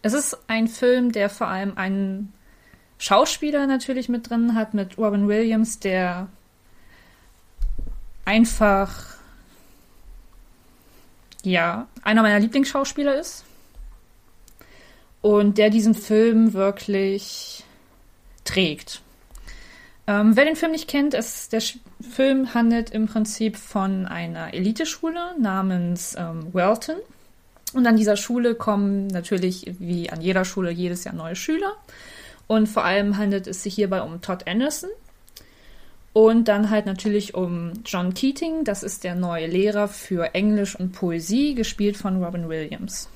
Es ist ein Film, der vor allem einen Schauspieler natürlich mit drin hat, mit Robin Williams, der einfach ja, einer meiner Lieblingsschauspieler ist. Und der diesen Film wirklich trägt. Ähm, wer den Film nicht kennt, ist, der Sch Film handelt im Prinzip von einer Eliteschule namens ähm, Welton. Und an dieser Schule kommen natürlich, wie an jeder Schule, jedes Jahr neue Schüler. Und vor allem handelt es sich hierbei um Todd Anderson. Und dann halt natürlich um John Keating, das ist der neue Lehrer für Englisch und Poesie, gespielt von Robin Williams.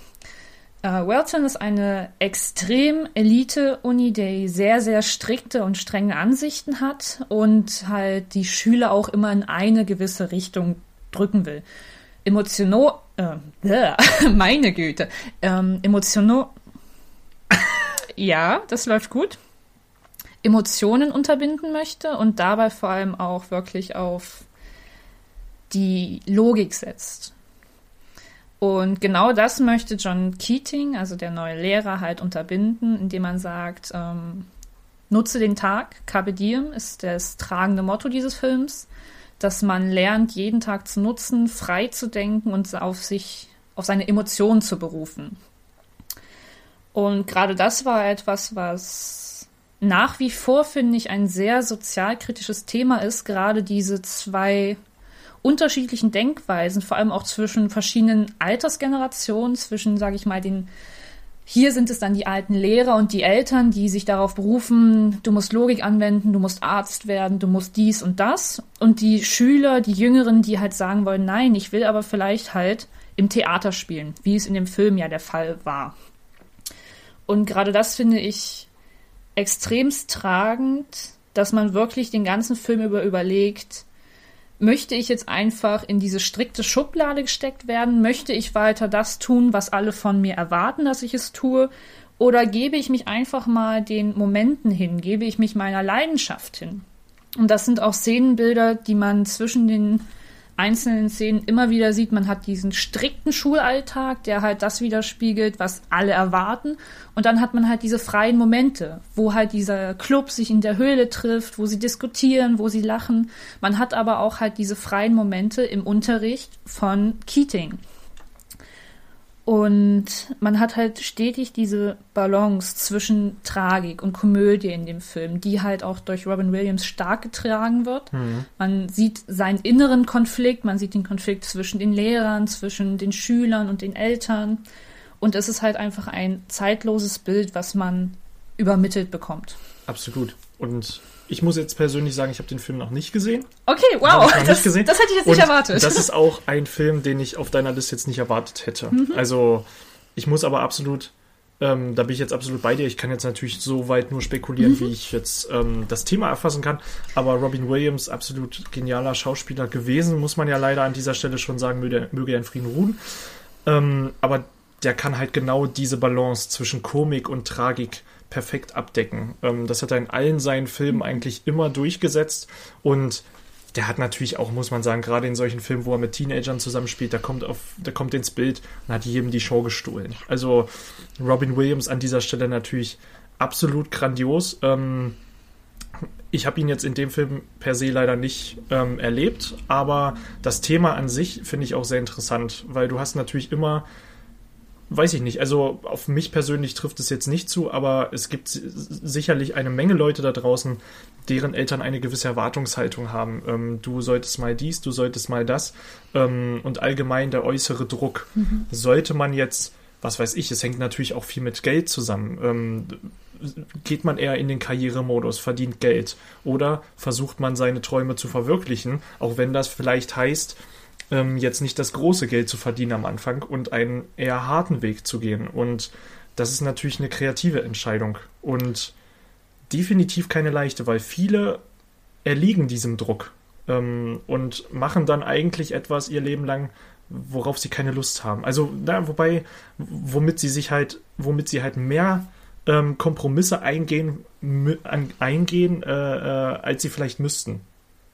Uh, Welton ist eine extrem Elite-Uni, die sehr, sehr strikte und strenge Ansichten hat und halt die Schüler auch immer in eine gewisse Richtung drücken will. Emotional, äh, meine Güte, ähm, emotional, ja, das läuft gut. Emotionen unterbinden möchte und dabei vor allem auch wirklich auf die Logik setzt. Und genau das möchte John Keating, also der neue Lehrer, halt unterbinden, indem man sagt, ähm, nutze den Tag, Carpe ist das tragende Motto dieses Films, dass man lernt, jeden Tag zu nutzen, frei zu denken und auf sich, auf seine Emotionen zu berufen. Und gerade das war etwas, was nach wie vor, finde ich, ein sehr sozialkritisches Thema ist, gerade diese zwei unterschiedlichen Denkweisen, vor allem auch zwischen verschiedenen Altersgenerationen, zwischen, sage ich mal, den hier sind es dann die alten Lehrer und die Eltern, die sich darauf berufen, du musst Logik anwenden, du musst Arzt werden, du musst dies und das. Und die Schüler, die Jüngeren, die halt sagen wollen, nein, ich will aber vielleicht halt im Theater spielen, wie es in dem Film ja der Fall war. Und gerade das finde ich extremst tragend, dass man wirklich den ganzen Film über überlegt, möchte ich jetzt einfach in diese strikte Schublade gesteckt werden? Möchte ich weiter das tun, was alle von mir erwarten, dass ich es tue? Oder gebe ich mich einfach mal den Momenten hin? Gebe ich mich meiner Leidenschaft hin? Und das sind auch Szenenbilder, die man zwischen den einzelnen Szenen immer wieder sieht, man hat diesen strikten Schulalltag, der halt das widerspiegelt, was alle erwarten. Und dann hat man halt diese freien Momente, wo halt dieser Club sich in der Höhle trifft, wo sie diskutieren, wo sie lachen. Man hat aber auch halt diese freien Momente im Unterricht von Keating. Und man hat halt stetig diese Balance zwischen Tragik und Komödie in dem Film, die halt auch durch Robin Williams stark getragen wird. Mhm. Man sieht seinen inneren Konflikt, man sieht den Konflikt zwischen den Lehrern, zwischen den Schülern und den Eltern. Und es ist halt einfach ein zeitloses Bild, was man übermittelt bekommt. Absolut. Und ich muss jetzt persönlich sagen, ich habe den Film noch nicht gesehen. Okay, wow. Das, das, hätte ich jetzt nicht Und erwartet. Das ist auch ein Film, den ich auf deiner Liste jetzt nicht erwartet hätte. Mhm. Also, ich muss aber absolut, ähm, da bin ich jetzt absolut bei dir. Ich kann jetzt natürlich so weit nur spekulieren, mhm. wie ich jetzt ähm, das Thema erfassen kann. Aber Robin Williams, absolut genialer Schauspieler gewesen, muss man ja leider an dieser Stelle schon sagen, möge, möge er in Frieden ruhen. Ähm, aber der kann halt genau diese Balance zwischen Komik und Tragik perfekt abdecken. Ähm, das hat er in allen seinen Filmen eigentlich immer durchgesetzt und der hat natürlich auch, muss man sagen, gerade in solchen Filmen, wo er mit Teenagern zusammenspielt, da kommt auf, der kommt ins Bild und hat jedem die Show gestohlen. Also Robin Williams an dieser Stelle natürlich absolut grandios. Ähm, ich habe ihn jetzt in dem Film per se leider nicht ähm, erlebt, aber das Thema an sich finde ich auch sehr interessant, weil du hast natürlich immer weiß ich nicht. Also auf mich persönlich trifft es jetzt nicht zu, aber es gibt sicherlich eine Menge Leute da draußen, deren Eltern eine gewisse Erwartungshaltung haben. Ähm, du solltest mal dies, du solltest mal das. Ähm, und allgemein der äußere Druck. Mhm. Sollte man jetzt, was weiß ich, es hängt natürlich auch viel mit Geld zusammen. Ähm, geht man eher in den Karrieremodus, verdient Geld oder versucht man seine Träume zu verwirklichen, auch wenn das vielleicht heißt, ähm, jetzt nicht das große Geld zu verdienen am Anfang und einen eher harten Weg zu gehen. Und das ist natürlich eine kreative Entscheidung und definitiv keine leichte, weil viele erliegen diesem Druck ähm, und machen dann eigentlich etwas ihr Leben lang, worauf sie keine Lust haben. Also, na, wobei, womit sie sich halt, womit sie halt mehr ähm, Kompromisse eingehen, eingehen äh, äh, als sie vielleicht müssten.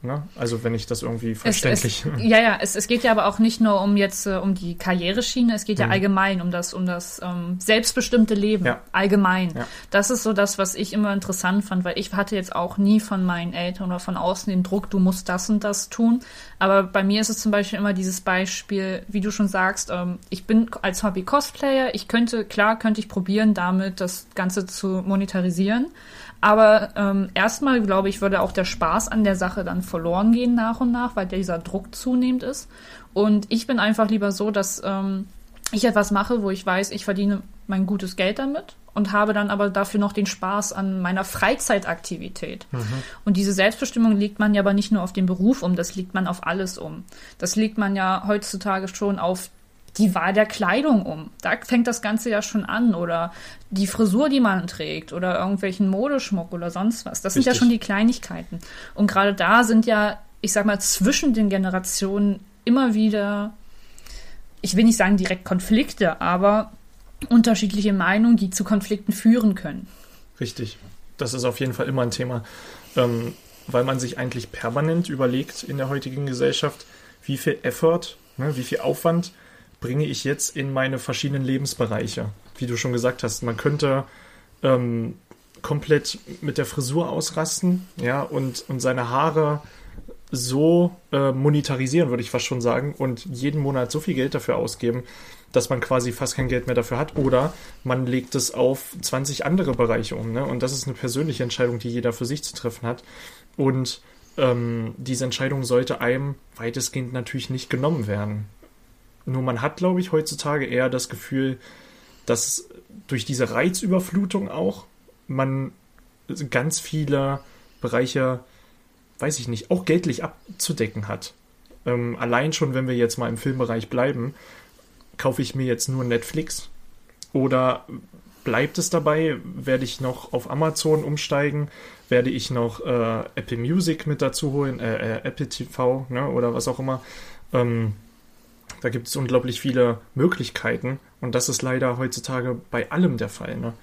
Ne? Also wenn ich das irgendwie verständlich. Es, es, ja, ja, es, es geht ja aber auch nicht nur um jetzt äh, um die Karriereschiene, es geht ja mhm. allgemein um das, um das ähm, selbstbestimmte Leben. Ja. Allgemein. Ja. Das ist so das, was ich immer interessant fand, weil ich hatte jetzt auch nie von meinen Eltern oder von außen den Druck, du musst das und das tun. Aber bei mir ist es zum Beispiel immer dieses Beispiel, wie du schon sagst, ähm, ich bin als Hobby-Cosplayer, ich könnte, klar, könnte ich probieren, damit das Ganze zu monetarisieren. Aber ähm, erstmal, glaube ich, würde auch der Spaß an der Sache dann verloren gehen nach und nach, weil dieser Druck zunehmend ist. Und ich bin einfach lieber so, dass ähm, ich etwas mache, wo ich weiß, ich verdiene mein gutes Geld damit und habe dann aber dafür noch den Spaß an meiner Freizeitaktivität. Mhm. Und diese Selbstbestimmung legt man ja aber nicht nur auf den Beruf um, das legt man auf alles um. Das legt man ja heutzutage schon auf die Wahl der Kleidung um. Da fängt das Ganze ja schon an. Oder die Frisur, die man trägt. Oder irgendwelchen Modeschmuck oder sonst was. Das Richtig. sind ja schon die Kleinigkeiten. Und gerade da sind ja, ich sag mal, zwischen den Generationen immer wieder, ich will nicht sagen direkt Konflikte, aber unterschiedliche Meinungen, die zu Konflikten führen können. Richtig. Das ist auf jeden Fall immer ein Thema. Ähm, weil man sich eigentlich permanent überlegt in der heutigen Gesellschaft, wie viel Effort, ne, wie viel Aufwand bringe ich jetzt in meine verschiedenen Lebensbereiche. Wie du schon gesagt hast, man könnte ähm, komplett mit der Frisur ausrasten, ja, und, und seine Haare so äh, monetarisieren, würde ich fast schon sagen, und jeden Monat so viel Geld dafür ausgeben, dass man quasi fast kein Geld mehr dafür hat. Oder man legt es auf 20 andere Bereiche um. Ne? Und das ist eine persönliche Entscheidung, die jeder für sich zu treffen hat. Und ähm, diese Entscheidung sollte einem weitestgehend natürlich nicht genommen werden. Nur man hat, glaube ich, heutzutage eher das Gefühl, dass durch diese Reizüberflutung auch man ganz viele Bereiche, weiß ich nicht, auch geldlich abzudecken hat. Ähm, allein schon, wenn wir jetzt mal im Filmbereich bleiben, kaufe ich mir jetzt nur Netflix oder bleibt es dabei? Werde ich noch auf Amazon umsteigen? Werde ich noch äh, Apple Music mit dazu holen? Äh, äh, Apple TV ne? oder was auch immer? Ähm, da gibt es unglaublich viele Möglichkeiten und das ist leider heutzutage bei allem der Fall. Ne?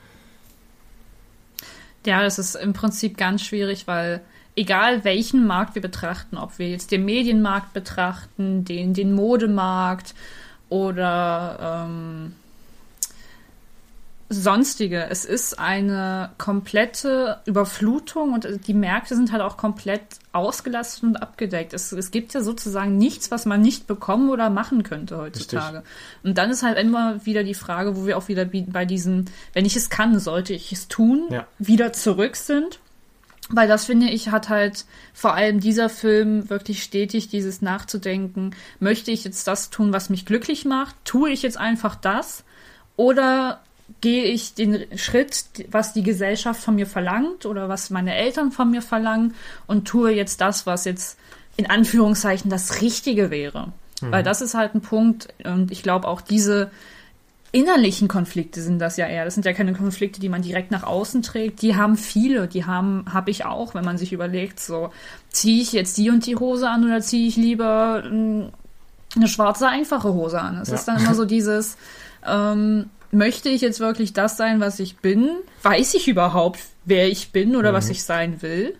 Ja, das ist im Prinzip ganz schwierig, weil egal welchen Markt wir betrachten, ob wir jetzt den Medienmarkt betrachten, den, den Modemarkt oder ähm, sonstige. Es ist eine komplette Überflutung und die Märkte sind halt auch komplett ausgelastet und abgedeckt. Es, es gibt ja sozusagen nichts, was man nicht bekommen oder machen könnte heutzutage. Richtig. Und dann ist halt immer wieder die Frage, wo wir auch wieder bei diesem, wenn ich es kann, sollte ich es tun, Ja. wieder zurück sind. Weil das finde ich, hat halt vor allem dieser Film wirklich stetig dieses Nachzudenken. Möchte ich jetzt das tun, was mich glücklich macht? Tue ich jetzt einfach das? Oder gehe ich den Schritt, was die Gesellschaft von mir verlangt oder was meine Eltern von mir verlangen und tue jetzt das, was jetzt in Anführungszeichen das Richtige wäre? Weil das ist halt ein Punkt und ich glaube auch diese innerlichen Konflikte sind das ja eher. Das sind ja keine Konflikte, die man direkt nach außen trägt. Die haben viele, die haben, habe ich auch, wenn man sich überlegt, so, ziehe ich jetzt die und die Hose an oder ziehe ich lieber mm, eine schwarze, einfache Hose an? Es Ja. ist dann immer so dieses, ähm, möchte ich jetzt wirklich das sein, was ich bin? Weiß ich überhaupt, wer ich bin oder was ich sein will?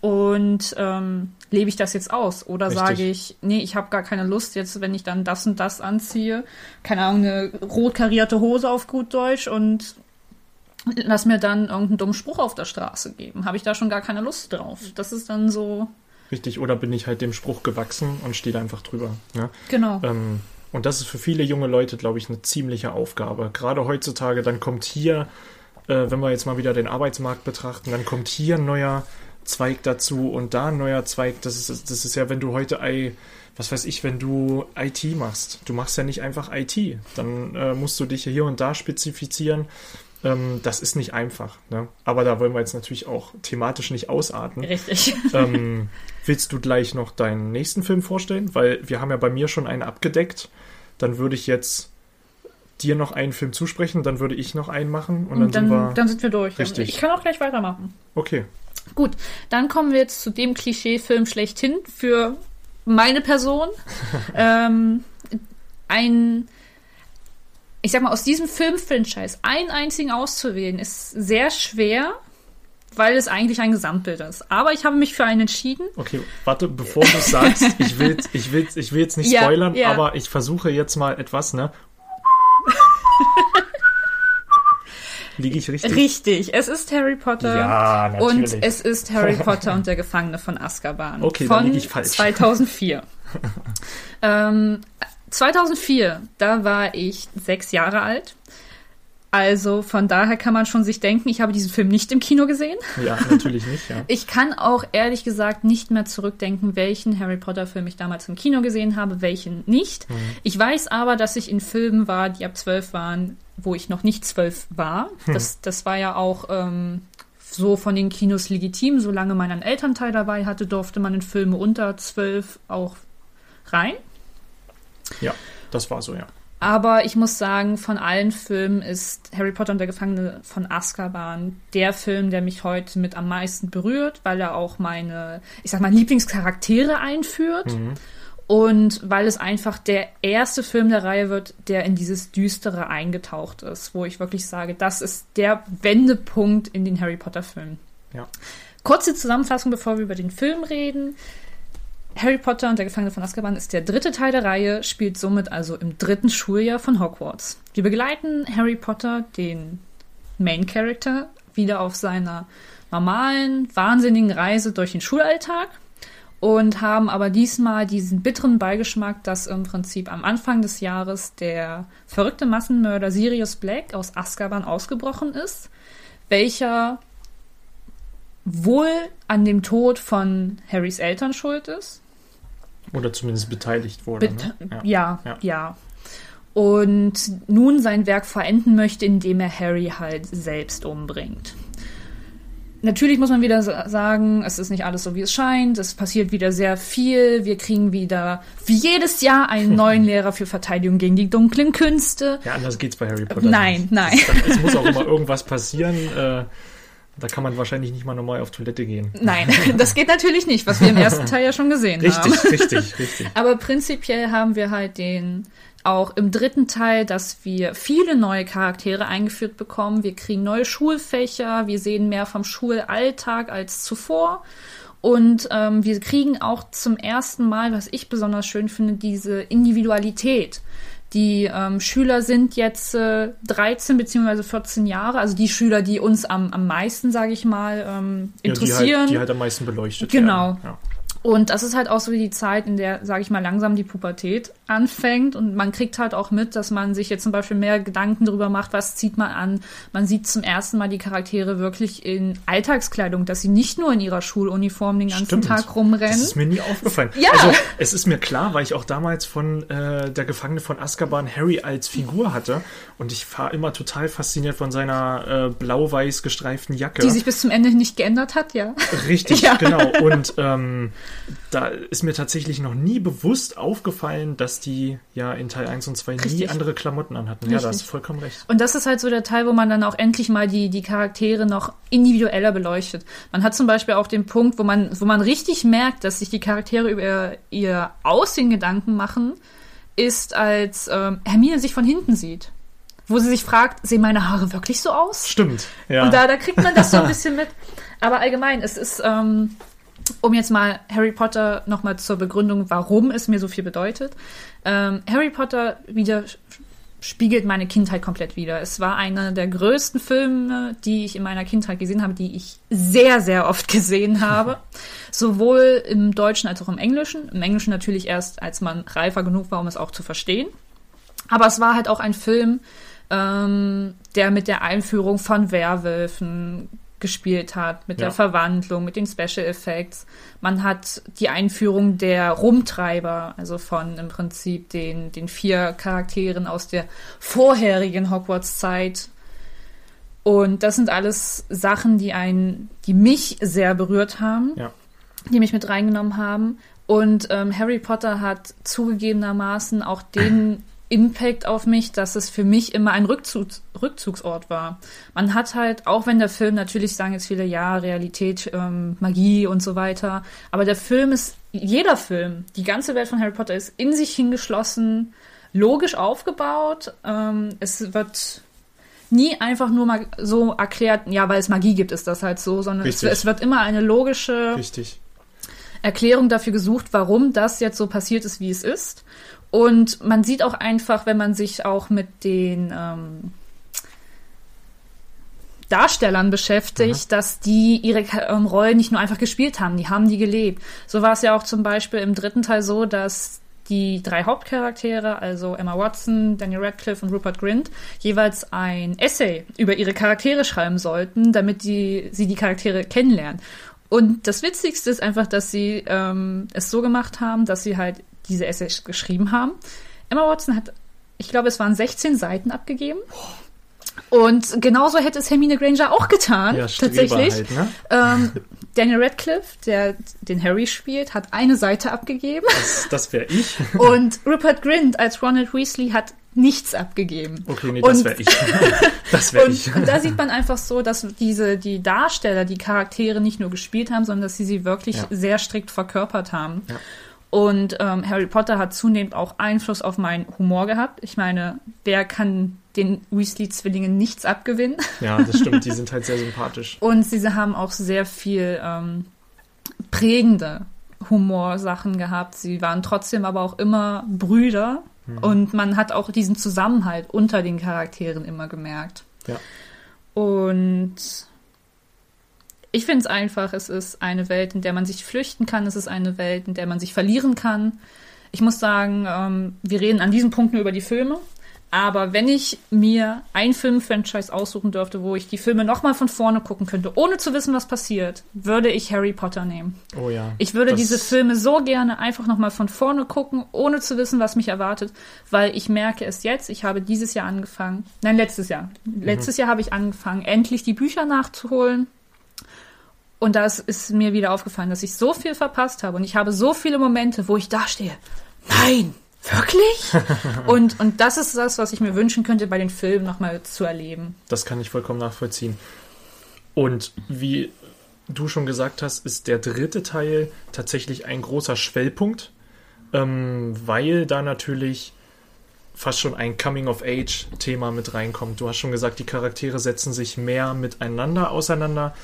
Und ähm, lebe ich das jetzt aus? Oder Richtig. sage ich, nee, ich habe gar keine Lust jetzt, wenn ich dann das und das anziehe, keine Ahnung, eine rot karierte Hose auf gut Deutsch und lass mir dann irgendeinen dummen Spruch auf der Straße geben. Habe ich da schon gar keine Lust drauf. Das ist dann so, Richtig, oder bin ich halt dem Spruch gewachsen und stehe da einfach drüber. Ne? genau. Ähm, und das ist für viele junge Leute, glaube ich, eine ziemliche Aufgabe. Gerade heutzutage, dann kommt hier, äh, wenn wir jetzt mal wieder den Arbeitsmarkt betrachten, dann kommt hier ein neuer Zweig dazu und da ein neuer Zweig. Das ist, das ist ja, wenn du heute, I, was weiß ich, wenn du IT machst. Du machst ja nicht einfach IT. Dann äh, musst du dich hier und da spezifizieren. Ähm, das ist nicht einfach. Ne? Aber da wollen wir jetzt natürlich auch thematisch nicht ausarten. Richtig. ähm, willst du gleich noch deinen nächsten Film vorstellen? Weil wir haben ja bei mir schon einen abgedeckt. Dann würde ich jetzt dir noch einen Film zusprechen, dann würde ich noch einen machen und, dann, Und dann, sind wir. dann sind wir durch. Richtig. Ich kann auch gleich weitermachen. okay. Gut, dann kommen wir jetzt zu dem Klischeefilm schlechthin für meine Person. ähm, ein, ich sag mal, aus diesem Film-Franchise einen einzigen auszuwählen, ist sehr schwer, weil es eigentlich ein Gesamtbild ist. Aber ich habe mich für einen entschieden. Okay, warte, bevor du sagst, ich will, ich will, ich will jetzt nicht Ja, spoilern, ja. aber ich versuche jetzt mal etwas, ne? Liege ich richtig? Richtig, es ist Harry Potter. Ja, natürlich. Und es ist Harry Potter und der Gefangene von Azkaban. Okay, dann von lieg ich falsch. 2004. ähm, 2004, da war ich sechs Jahre alt. Also von daher kann man schon sich denken, ich habe diesen Film nicht im Kino gesehen. Ja, natürlich nicht, ja. Ich kann auch ehrlich gesagt nicht mehr zurückdenken, welchen Harry Potter Film ich damals im Kino gesehen habe, welchen nicht. Mhm. Ich weiß aber, dass ich in Filmen war, die ab zwölf waren, wo ich noch nicht zwölf war. Hm. Das, das war ja auch ähm, so von den Kinos legitim. Solange man einen Elternteil dabei hatte, durfte man in Filme unter zwölf auch rein. Ja, das war so, ja. Aber ich muss sagen, von allen Filmen ist Harry Potter und der Gefangene von Azkaban der Film, der mich heute mit am meisten berührt, weil er auch meine, ich sag mal, Lieblingscharaktere einführt. Und weil es einfach der erste Film der Reihe wird, der in dieses Düstere eingetaucht ist, wo ich wirklich sage, das ist der Wendepunkt in den Harry Potter-Filmen. Ja. Kurze Zusammenfassung, bevor wir über den Film reden. Harry Potter und der Gefangene von Azkaban ist der dritte Teil der Reihe, spielt somit also im dritten Schuljahr von Hogwarts. Wir begleiten Harry Potter, den Main Character, wieder auf seiner normalen, wahnsinnigen Reise durch den Schulalltag und haben aber diesmal diesen bitteren Beigeschmack, dass im Prinzip am Anfang des Jahres der verrückte Massenmörder Sirius Black aus Azkaban ausgebrochen ist, welcher wohl an dem Tod von Harrys Eltern schuld ist. Oder zumindest beteiligt wurde. Bet ne? ja, Ja. ja, Und nun sein Werk verenden möchte, indem er Harry halt selbst umbringt. Natürlich muss man wieder sa- sagen, es ist nicht alles so, wie es scheint. Es passiert wieder sehr viel. Wir kriegen wieder, wie jedes Jahr, einen neuen Lehrer für Verteidigung gegen die dunklen Künste. Ja, anders geht's bei Harry Potter. Nein, nicht. nein. Es muss auch immer irgendwas passieren. Äh, da kann man wahrscheinlich nicht mal normal auf Toilette gehen. Nein, das geht natürlich nicht, was wir im ersten Teil ja schon gesehen haben. Richtig, richtig, richtig. Aber prinzipiell haben wir halt den auch im dritten Teil, dass wir viele neue Charaktere eingeführt bekommen. Wir kriegen neue Schulfächer, wir sehen mehr vom Schulalltag als zuvor. Und ähm, wir kriegen auch zum ersten Mal, was ich besonders schön finde, diese Individualität. Die ähm, Schüler sind jetzt äh, 13 beziehungsweise 14 Jahre, also die Schüler, die uns am, am meisten, sage ich mal, ähm, interessieren. Ja, die, halt, die halt am meisten beleuchtet Genau. werden. Ja. Und das ist halt auch so die Zeit, in der, sage ich mal, langsam die Pubertät anfängt. Und man kriegt halt auch mit, dass man sich jetzt zum Beispiel mehr Gedanken darüber macht, was zieht man an. Man sieht zum ersten Mal die Charaktere wirklich in Alltagskleidung, dass sie nicht nur in ihrer Schuluniform den ganzen Stimmt. Tag rumrennen. Das ist mir nie aufgefallen. Ja. Also, es ist mir klar, weil ich auch damals von äh, der Gefangene von Azkaban Harry als Figur hatte. Und ich war immer total fasziniert von seiner äh, blau-weiß gestreiften Jacke. die sich bis zum Ende nicht geändert hat, ja. Richtig, Ja. genau. Und ähm, da ist mir tatsächlich noch nie bewusst aufgefallen, dass die ja in Teil 1 und 2 nie Richtig. andere Klamotten anhatten. Ja, da Richtig. hast du vollkommen recht. Und das ist halt so der Teil, wo man dann auch endlich mal die, die Charaktere noch individueller beleuchtet. Man hat zum Beispiel auch den Punkt, wo man, wo man richtig merkt, dass sich die Charaktere über ihr Aussehen Gedanken machen, ist, als ähm, Hermine sich von hinten sieht. Wo sie sich fragt, sehen meine Haare wirklich so aus? Stimmt. Ja. Und da, da kriegt man das so ein bisschen mit. Aber allgemein, es ist, ähm, um jetzt mal Harry Potter nochmal zur Begründung, warum es mir so viel bedeutet. Ähm, Harry Potter wieder spiegelt meine Kindheit komplett wieder. Es war einer der größten Filme, die ich in meiner Kindheit gesehen habe, die ich sehr, sehr oft gesehen habe. Sowohl im Deutschen als auch im Englischen. Im Englischen natürlich erst, als man reifer genug war, um es auch zu verstehen. Aber es war halt auch ein Film, ähm, der mit der Einführung von Werwölfen gespielt hat, mit Ja. der Verwandlung, mit den Special Effects. Man hat die Einführung der Rumtreiber, also von im Prinzip den, den vier Charakteren aus der vorherigen Hogwarts-Zeit. Und das sind alles Sachen, die einen, die mich sehr berührt haben Ja. die mich mit reingenommen haben. Und ähm, Harry Potter hat zugegebenermaßen auch den Impact auf mich, dass es für mich immer ein Rückzugs Rückzugsort war. Man hat halt, auch wenn der Film natürlich sagen jetzt viele, ja, Realität, ähm, Magie und so weiter, aber der Film ist, jeder Film, die ganze Welt von Harry Potter ist in sich hingeschlossen, logisch aufgebaut. Ähm, es wird nie einfach nur mal so erklärt, ja, weil es Magie gibt, ist das halt so, sondern es, es wird immer eine logische Richtig. Erklärung dafür gesucht, warum das jetzt so passiert ist, wie es ist. Und man sieht auch einfach, wenn man sich auch mit den ähm, Darstellern beschäftigt, dass die ihre ähm, Rollen nicht nur einfach gespielt haben, die haben die gelebt. So war es ja auch zum Beispiel im dritten Teil so, dass die drei Hauptcharaktere, also Emma Watson, Daniel Radcliffe und Rupert Grint, jeweils ein Essay über ihre Charaktere schreiben sollten, damit die, sie die Charaktere kennenlernen. Und das Witzigste ist einfach, dass sie ähm, es so gemacht haben, dass sie halt diese Essays geschrieben haben. Emma Watson hat, ich glaube, es waren 16 Seiten abgegeben. Und genauso hätte es Hermine Granger auch getan, Ja, tatsächlich. Halt, ne? Ähm, Daniel Radcliffe, der den Harry spielt, hat eine Seite abgegeben. Das, das wäre ich. Und Rupert Grint als Ronald Weasley hat nichts abgegeben. Okay, nee, das Und- wäre ich. Das wäre ich. Und, und da sieht man einfach so, dass diese, die Darsteller, die Charaktere nicht nur gespielt haben, sondern dass sie sie wirklich Ja. sehr strikt verkörpert haben. Ja. Und ähm, Harry Potter hat zunehmend auch Einfluss auf meinen Humor gehabt. Ich meine, wer kann den Weasley-Zwillingen nichts abgewinnen? Ja, das stimmt. Die sind halt sehr sympathisch. Und sie haben auch sehr viel ähm, prägende Humorsachen gehabt. Sie waren trotzdem aber auch immer Brüder. Und man hat auch diesen Zusammenhalt unter den Charakteren immer gemerkt. Ja. Und ich finde es einfach, es ist eine Welt, in der man sich flüchten kann. Es ist eine Welt, in der man sich verlieren kann. Ich muss sagen, ähm, wir reden an diesem Punkt nur über die Filme. Aber wenn ich mir ein Film-Franchise aussuchen dürfte, wo ich die Filme nochmal von vorne gucken könnte, ohne zu wissen, was passiert, würde ich Harry Potter nehmen. Oh ja. Ich würde diese Filme so gerne einfach nochmal von vorne gucken, ohne zu wissen, was mich erwartet, weil ich merke es jetzt, ich habe dieses Jahr angefangen, nein, letztes Jahr. Letztes Jahr habe ich angefangen, endlich die Bücher nachzuholen. Und da ist, mir wieder aufgefallen, dass ich so viel verpasst habe und ich habe so viele Momente, wo ich dastehe. Nein, wirklich? und, und das ist das, was ich mir wünschen könnte, bei den Filmen nochmal zu erleben. Das kann ich vollkommen nachvollziehen. Und wie du schon gesagt hast, ist der dritte Teil tatsächlich ein großer Schwellpunkt, ähm, weil da natürlich fast schon ein Coming-of-Age-Thema mit reinkommt. Du hast schon gesagt, die Charaktere setzen sich mehr miteinander auseinander,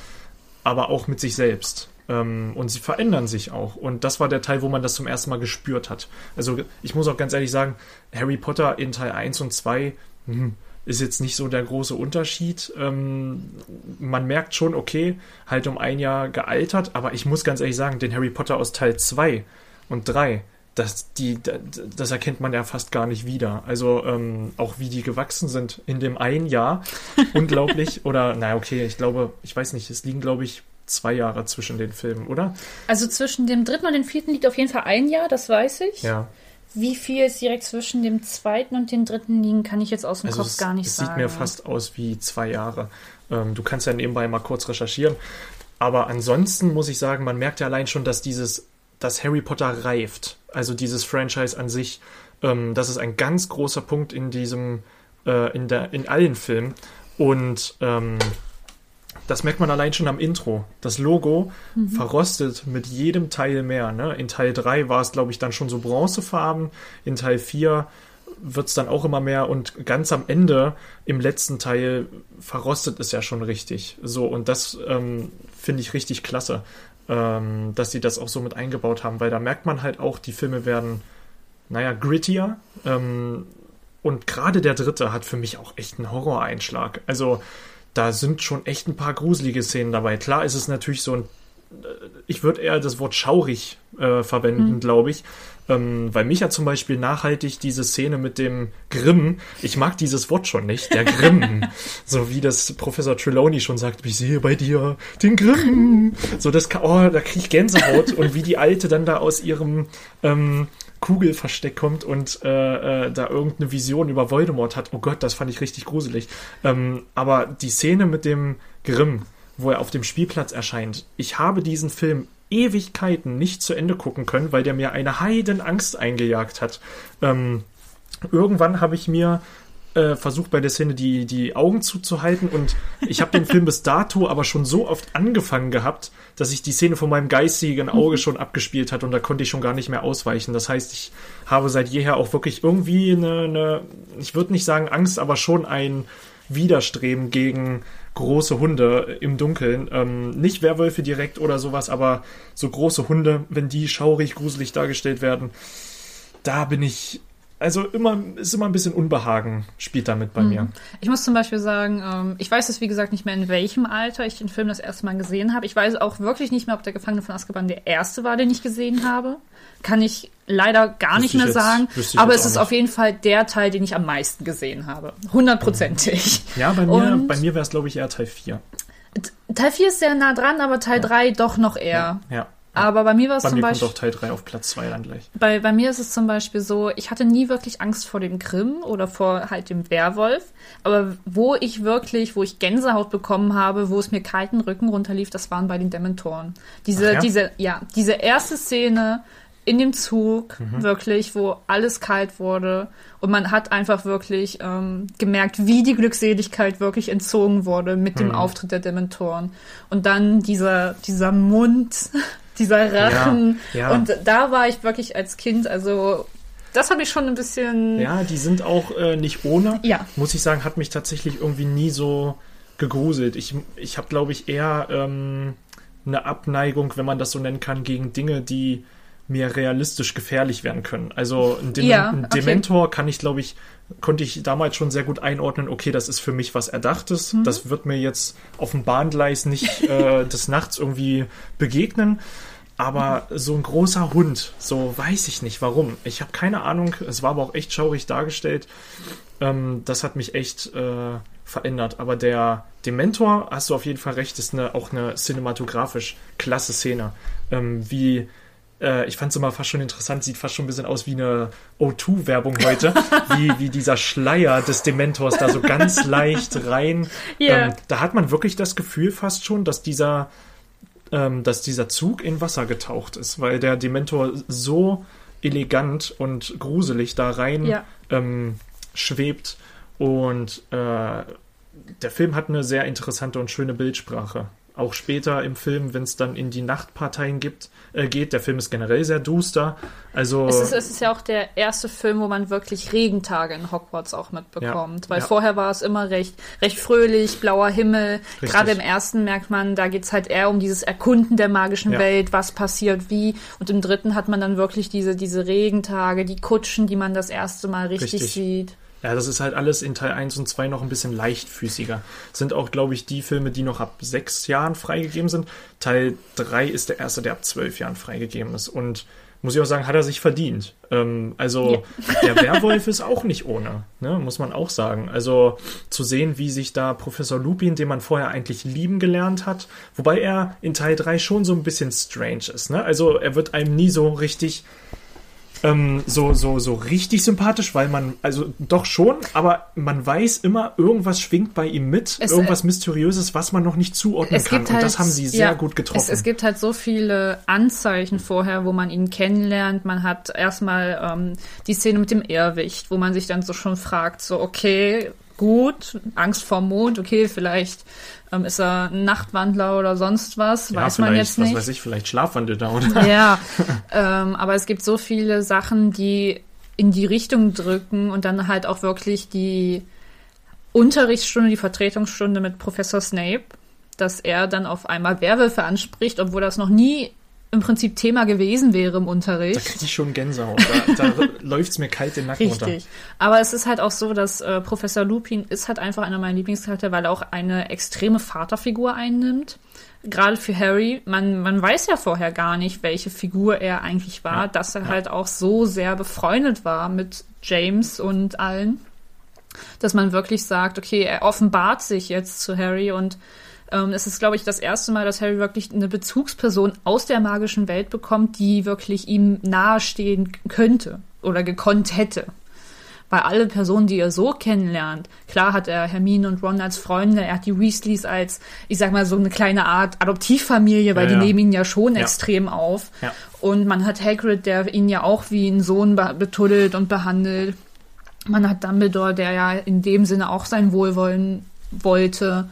aber auch mit sich selbst. Ähm, und sie verändern sich auch. Und das war der Teil, wo man das zum ersten Mal gespürt hat. Also ich muss auch ganz ehrlich sagen, Harry Potter in Teil 1 und 2 hm, ist jetzt nicht so der große Unterschied. Ähm, man merkt schon, okay, halt um ein Jahr gealtert, aber ich muss ganz ehrlich sagen, den Harry Potter aus Teil 2 und 3, das, die, das erkennt man ja fast gar nicht wieder. Also ähm, auch wie die gewachsen sind in dem einen Jahr. Unglaublich. Oder, naja, okay, ich glaube, ich weiß nicht, es liegen, glaube ich, zwei Jahre zwischen den Filmen, oder? Also zwischen dem dritten und dem vierten liegt auf jeden Fall ein Jahr, das weiß ich. Ja. Wie viel es direkt zwischen dem zweiten und dem dritten liegen, kann ich jetzt aus dem Also Kopf es, gar nicht es sagen. sieht mir fast aus wie zwei Jahre. Ähm, du kannst ja nebenbei mal kurz recherchieren. Aber ansonsten muss ich sagen, man merkt ja allein schon, dass dieses, dass Harry Potter reift. Also dieses Franchise an sich, ähm, das ist ein ganz großer Punkt in diesem, äh, in der, in allen Filmen. Und ähm, das merkt man allein schon am Intro. Das Logo verrostet mit jedem Teil mehr. Ne? In Teil 3 war es, glaube ich, dann schon so bronzefarben. In Teil 4 wird es dann auch immer mehr und ganz am Ende, im letzten Teil, verrostet es ja schon richtig. So, und das ähm, finde ich richtig klasse, ähm, dass sie das auch so mit eingebaut haben, weil da merkt man halt auch, die Filme werden, naja, grittier. Ähm, und gerade der dritte hat für mich auch echt einen Horroreinschlag. Also, da sind schon echt ein paar gruselige Szenen dabei. Klar ist es natürlich so ein ich würde eher das Wort schaurig äh, verwenden, glaube ich. Ähm, weil mich ja zum Beispiel nachhaltig diese Szene mit dem Grimm, ich mag dieses Wort schon nicht, der Grimm. so wie das Professor Trelawney schon sagt, ich sehe bei dir den Grimm. So das, oh, da kriege ich Gänsehaut. und wie die Alte dann da aus ihrem ähm, Kugelversteck kommt und äh, äh, da irgendeine Vision über Voldemort hat. Oh Gott, das fand ich richtig gruselig. Ähm, aber die Szene mit dem Grimm, wo er auf dem Spielplatz erscheint. Ich habe diesen Film Ewigkeiten nicht zu Ende gucken können, weil der mir eine Heidenangst eingejagt hat. Ähm, irgendwann habe ich mir äh, versucht bei der Szene die, die Augen zuzuhalten und ich habe den Film bis dato aber schon so oft angefangen gehabt, dass ich die Szene von meinem geistigen Auge schon abgespielt hat und da konnte ich schon gar nicht mehr ausweichen. Das heißt, ich habe seit jeher auch wirklich irgendwie eine, eine ich würde nicht sagen Angst, aber schon ein Widerstreben gegen große Hunde im Dunkeln. Ähm, nicht Werwölfe direkt oder sowas, aber so große Hunde, wenn die schaurig, gruselig dargestellt werden, da bin ich. Also immer ist immer ein bisschen Unbehagen spielt damit bei mir. Ich muss zum Beispiel sagen, ähm, ich weiß es wie gesagt nicht mehr, in welchem Alter ich den Film das erste Mal gesehen habe. Ich weiß auch wirklich nicht mehr, ob der Gefangene von Azkaban der erste war, den ich gesehen habe. Kann ich leider gar Wüsste nicht ich mehr jetzt- sagen. Aber es ist nicht. auf jeden Fall der Teil, den ich am meisten gesehen habe. Hundertprozentig. Ja, bei mir, Und- bei mir wäre es, glaube ich, eher Teil 4. Teil 4 ist sehr nah dran, aber Teil 3 doch noch eher. Ja. Aber bei mir war es Bei zum mir Beispiel. kommt auch Teil 3 auf Platz 2 dann gleich. Bei, bei mir ist es zum Beispiel so, ich hatte nie wirklich Angst vor dem Grimm oder vor halt dem Werwolf. Aber wo ich wirklich, wo ich Gänsehaut bekommen habe, wo es mir kalten Rücken runterlief, das waren bei den Dementoren. Diese, ja? diese, ja, diese erste Szene in dem Zug, Mhm. wirklich, wo alles kalt wurde. Und man hat einfach wirklich ähm, gemerkt, wie die Glückseligkeit wirklich entzogen wurde mit Mhm. dem Auftritt der Dementoren. Und dann dieser, dieser Mund, dieser Rachen. Ja, ja. Und da war ich wirklich als Kind, also das habe ich schon ein bisschen. Ja, die sind auch äh, nicht ohne. Ja. Muss ich sagen, hat mich tatsächlich irgendwie nie so gegruselt. Ich, ich habe, glaube ich, eher ähm, eine Abneigung, wenn man das so nennen kann, gegen Dinge, die mir realistisch gefährlich werden können. Also ein, Dem Ja, ein okay. Dementor kann ich, glaube ich, konnte ich damals schon sehr gut einordnen, okay, das ist für mich was Erdachtes. Mhm. Das wird mir jetzt auf dem Bahngleis nicht äh, des Nachts irgendwie begegnen. Aber so ein großer Hund, so weiß ich nicht warum. Ich habe keine Ahnung. Es war aber auch echt schaurig dargestellt. Ähm, das hat mich echt äh, verändert. Aber der Dementor, hast du auf jeden Fall recht, ist eine, auch eine cinematografisch klasse Szene. Ähm, wie äh, ich fand es immer fast schon interessant, sieht fast schon ein bisschen aus wie eine O2-Werbung heute, wie, wie dieser Schleier des Dementors da so ganz leicht rein. Ja. Ähm, da hat man wirklich das Gefühl fast schon, dass dieser, ähm, dass dieser Zug in Wasser getaucht ist, weil der Dementor so elegant und gruselig da rein Ja. ähm, schwebt. Und äh, der Film hat eine sehr interessante und schöne Bildsprache auch später im Film, wenn es dann in die Nachtparteien gibt, äh, geht. Der Film ist generell sehr duster. Also Es ist, es ist ja auch der erste Film, wo man wirklich Regentage in Hogwarts auch mitbekommt. Ja, Weil ja. vorher war es immer recht, recht fröhlich, blauer Himmel. Richtig. Gerade im ersten merkt man, da geht's halt eher um dieses Erkunden der magischen Ja. Welt, was passiert wie. Und im dritten hat man dann wirklich diese, diese Regentage, die Kutschen, die man das erste Mal richtig, Richtig. sieht. Ja, das ist halt alles in Teil 1 und 2 noch ein bisschen leichtfüßiger. Sind auch, glaube ich, die Filme, die noch ab sechs Jahren freigegeben sind. Teil 3 ist der erste, der ab zwölf Jahren freigegeben ist. Und muss ich auch sagen, hat er sich verdient. Ähm, also der Werwolf ist auch nicht ohne, ne? muss man auch sagen. Also zu sehen, wie sich da Professor Lupin, den man vorher eigentlich lieben gelernt hat, wobei er in Teil 3 schon so ein bisschen strange ist. Ne? Also er wird einem nie so richtig ähm, so, so, so richtig sympathisch, weil man, also doch schon, aber man weiß immer, irgendwas schwingt bei ihm mit, Es, irgendwas Mysteriöses, was man noch nicht zuordnen kann. Und das haben sie sehr ja, gut getroffen. Es, es gibt halt so viele Anzeichen vorher, wo man ihn kennenlernt. Man hat erstmal ähm, die Szene mit dem Irrwicht, wo man sich dann so schon fragt, so okay, gut, Angst vor Mond, okay, vielleicht ähm, ist er ein Nachtwandler oder sonst was, ja, weiß man jetzt nicht. Was weiß ich, vielleicht schlafwandelt er oder? Ja, ähm, aber es gibt so viele Sachen, die in die Richtung drücken und dann halt auch wirklich die Unterrichtsstunde, die Vertretungsstunde mit Professor Snape, dass er dann auf einmal Werwölfe anspricht, obwohl das noch nie im Prinzip Thema gewesen wäre im Da Unterricht. kriege ich schon Gänsehaut. Da, da läuft's mir kalt den Nacken runter. Richtig. Aber es ist halt auch so, dass äh, Professor Lupin ist halt einfach einer meiner Lieblingscharaktere, weil er auch eine extreme Vaterfigur einnimmt. Gerade für Harry, man, man weiß ja vorher gar nicht, welche Figur er eigentlich war, Ja, dass er ja. halt auch so sehr befreundet war mit James und allen, dass man wirklich sagt, okay, er offenbart sich jetzt zu Harry und ähm, es ist, glaube ich, das erste Mal, dass Harry wirklich eine Bezugsperson aus der magischen Welt bekommt, die wirklich ihm nahestehen könnte oder gekonnt hätte. Weil alle Personen, die er so kennenlernt, klar hat er Hermine und Ron als Freunde, er hat die Weasleys als, ich sag mal, so eine kleine Art Adoptivfamilie, weil Ja, die ja. nehmen ihn ja schon Ja. extrem auf. Und man hat Hagrid, der ihn ja auch wie einen Sohn be betuddelt und behandelt. Man hat Dumbledore, der ja in dem Sinne auch sein Wohlwollen wollte.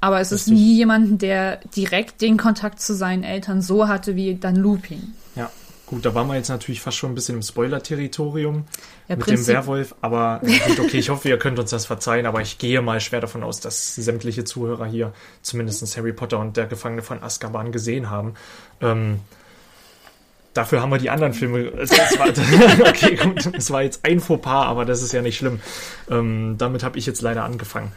Aber es ist Richtig. nie jemanden, der direkt den Kontakt zu seinen Eltern so hatte wie dann Lupin. Ja, gut, da waren wir jetzt natürlich fast schon ein bisschen im Spoiler-Territorium Ja, mit dem Prinzip- Werwolf, aber gut, okay, ich hoffe, ihr könnt uns das verzeihen, aber ich gehe mal schwer davon aus, dass sämtliche Zuhörer hier zumindest Harry Potter und der Gefangene von Azkaban gesehen haben. Ähm, dafür haben wir die anderen Filme. Es, es war, okay, gut, es war jetzt ein Fauxpas, aber das ist ja nicht schlimm. Ähm, damit habe ich jetzt leider angefangen.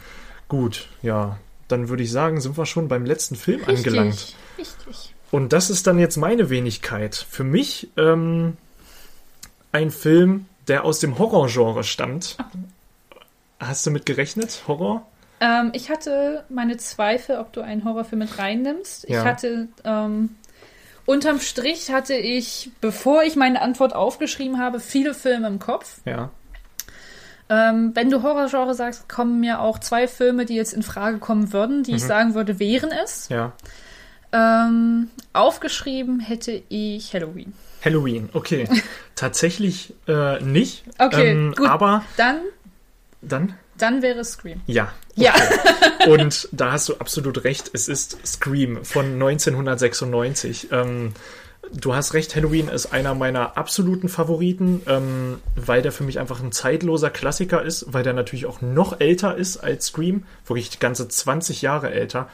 Gut, ja, dann würde ich sagen, sind wir schon beim letzten Film angelangt. Richtig. Und das ist dann jetzt meine Wenigkeit. Für mich ähm, ein Film, der aus dem Horrorgenre stammt. Hast du mit gerechnet? Horror? Ähm, ich hatte meine Zweifel, ob du einen Horrorfilm mit reinnimmst. Ja. Ich hatte, ähm, unterm Strich hatte ich, bevor ich meine Antwort aufgeschrieben habe, viele Filme im Kopf. Ja. Ähm, wenn du Horrorgenre sagst, kommen mir auch zwei Filme, die jetzt in Frage kommen würden, die ich sagen würde, wären es. Ja. Ähm, aufgeschrieben hätte ich Halloween. Halloween, okay. Tatsächlich äh, nicht. Okay, ähm, gut. Aber Dann, dann, dann wäre es Scream. ja. Ja. Und da hast du absolut recht. Es ist Scream von 1996. Ähm, du hast recht, Halloween ist einer meiner absoluten Favoriten, ähm, weil der für mich einfach ein zeitloser Klassiker ist, weil der natürlich auch noch älter ist als Scream, wirklich ganze 20 Jahre älter.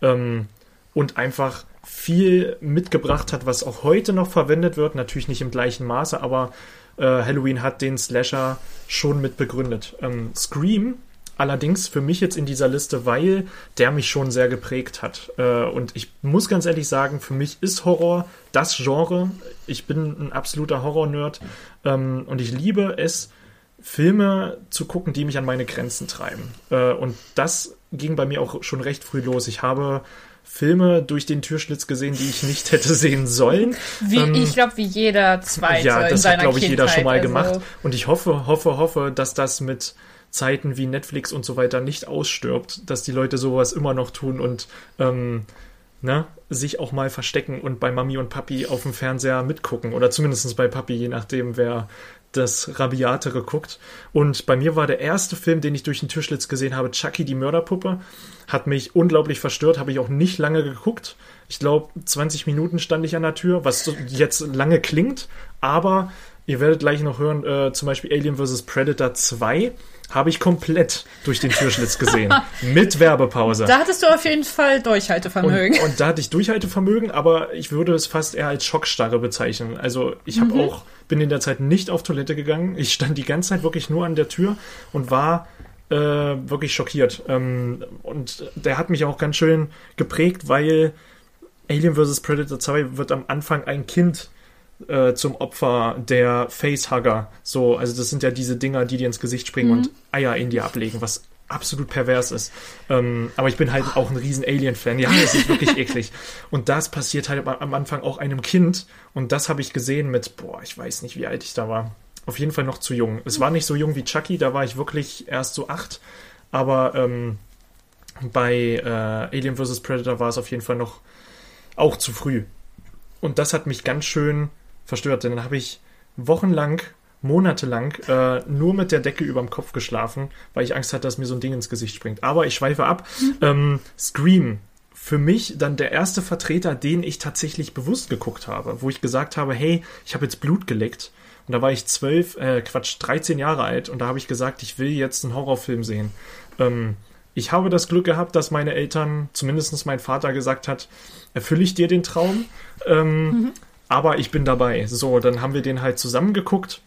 Ähm, und einfach viel mitgebracht hat, was auch heute noch verwendet wird. Natürlich nicht im gleichen Maße, aber äh, Halloween hat den Slasher schon mit begründet. Ähm, Scream allerdings für mich jetzt in dieser Liste, weil der mich schon sehr geprägt hat. Äh, und ich muss ganz ehrlich sagen, für mich ist Horror das Genre. Ich bin ein absoluter Horror-Nerd ähm, und ich liebe es, Filme zu gucken, die mich an meine Grenzen treiben. Äh, und das ging bei mir auch schon recht früh los. Ich habe Filme durch den Türschlitz gesehen, die ich nicht hätte sehen sollen. Wie, Ähm, ich glaube, wie jeder zweite ja, das hat, glaube ich, jeder Kindheit. schon mal also, gemacht. Und ich hoffe, hoffe, hoffe, dass das mit Zeiten wie Netflix und so weiter nicht ausstirbt, dass die Leute sowas immer noch tun und ähm, ne, sich auch mal verstecken und bei Mami und Papi auf dem Fernseher mitgucken. Oder zumindest bei Papi, je nachdem, wer das Rabiatere guckt. Und bei mir war der erste Film, den ich durch den Türschlitz gesehen habe, Chucky die Mörderpuppe. Hat mich unglaublich verstört, habe ich auch nicht lange geguckt. Ich glaube, 20 Minuten stand ich an der Tür, was jetzt lange klingt, aber ihr werdet gleich noch hören, äh, zum Beispiel Alien vs. Predator 2 habe ich komplett durch den Türschlitz gesehen. mit Werbepause. Da hattest du auf jeden Fall Durchhaltevermögen. Und, und, da hatte ich Durchhaltevermögen, aber ich würde es fast eher als Schockstarre bezeichnen. Also ich habe mhm. auch, bin in der Zeit nicht auf Toilette gegangen. Ich stand die ganze Zeit wirklich nur an der Tür und war äh, wirklich schockiert. Ähm, und der hat mich auch ganz schön geprägt, weil Alien vs. Predator 2 wird am Anfang ein Kind äh, zum Opfer der Facehugger. So, also das sind ja diese Dinger, die dir ins Gesicht springen mhm. und Eier in dir ablegen, was absolut pervers ist. Ähm, aber ich bin halt auch ein riesen Alien-Fan. Ja, das ist wirklich eklig. Und das passiert halt am Anfang auch einem Kind. Und das habe ich gesehen mit, boah, ich weiß nicht, wie alt ich da war. Auf jeden Fall noch zu jung. Es war nicht so jung wie Chucky, da war ich wirklich erst so acht. Aber ähm, bei äh, Alien vs. Predator war es auf jeden Fall noch auch zu früh. Und das hat mich ganz schön verstört. Denn dann habe ich wochenlang, monatelang äh, nur mit der Decke über dem Kopf geschlafen, weil ich Angst hatte, dass mir so ein Ding ins Gesicht springt. Aber ich schweife ab. Mhm. Ähm, Scream. Für mich dann der erste Vertreter, den ich tatsächlich bewusst geguckt habe, wo ich gesagt habe, hey, ich habe jetzt Blut geleckt. Und da war ich zwölf, äh, Quatsch, 13 Jahre alt und da habe ich gesagt, ich will jetzt einen Horrorfilm sehen. Ähm, ich habe das Glück gehabt, dass meine Eltern, zumindest mein Vater gesagt hat, erfülle ich dir den Traum. Ähm, mhm. Aber ich bin dabei. So, dann haben wir den halt zusammengeguckt,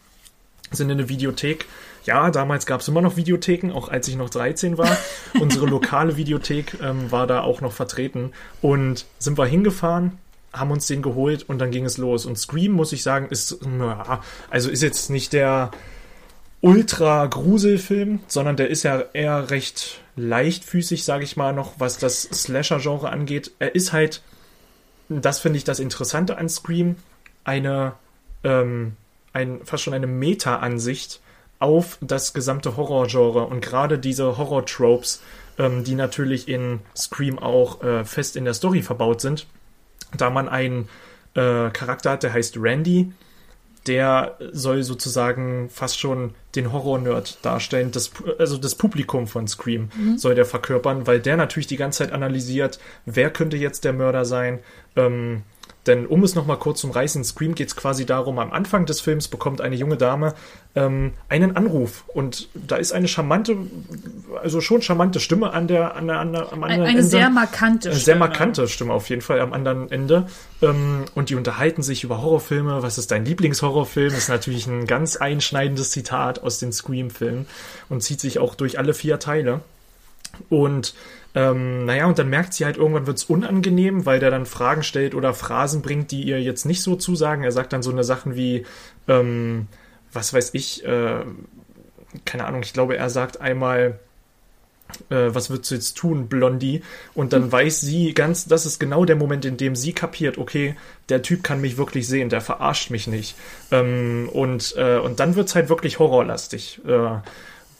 sind in eine Videothek. Ja, damals gab es immer noch Videotheken, auch als ich noch 13 war. Unsere lokale Videothek ähm, war da auch noch vertreten. Und sind wir hingefahren, haben uns den geholt und dann ging es los. Und Scream, muss ich sagen, ist, ja, also ist jetzt nicht der Ultra-Gruselfilm, sondern der ist ja eher recht leichtfüßig, sage ich mal noch, was das Slasher-Genre angeht. Er ist halt das finde ich das Interessante an Scream, eine, ähm, ein, fast schon eine Meta-Ansicht auf das gesamte Horrorgenre und gerade diese Horror-Tropes, ähm, die natürlich in Scream auch äh, fest in der Story verbaut sind, da man einen äh, Charakter hat, der heißt Randy, der soll sozusagen fast schon den Horror-Nerd darstellen. Das, also das Publikum von Scream mhm. soll der verkörpern, weil der natürlich die ganze Zeit analysiert, wer könnte jetzt der Mörder sein, ähm, denn um es nochmal kurz zum Reißen, Scream geht es quasi darum, am Anfang des Films bekommt eine junge Dame ähm, einen Anruf und da ist eine charmante, also schon charmante Stimme an der, an der, an der am anderen eine, eine Ende. sehr markante Stimme. Sehr markante Stimme auf jeden Fall am anderen Ende. Ähm, und die unterhalten sich über Horrorfilme. Was ist dein Lieblingshorrorfilm? Das ist natürlich ein ganz einschneidendes Zitat aus den Scream-Filmen und zieht sich auch durch alle vier Teile. Und ähm, naja, und dann merkt sie halt, irgendwann wird es unangenehm, weil der dann Fragen stellt oder Phrasen bringt, die ihr jetzt nicht so zusagen. Er sagt dann so eine Sachen wie, ähm, was weiß ich, äh, keine Ahnung, ich glaube, er sagt einmal, äh, was würdest du jetzt tun, Blondie? Und dann mhm. weiß sie ganz, das ist genau der Moment, in dem sie kapiert, okay, der Typ kann mich wirklich sehen, der verarscht mich nicht. Ähm, und, äh, und dann wird's halt wirklich horrorlastig. Äh,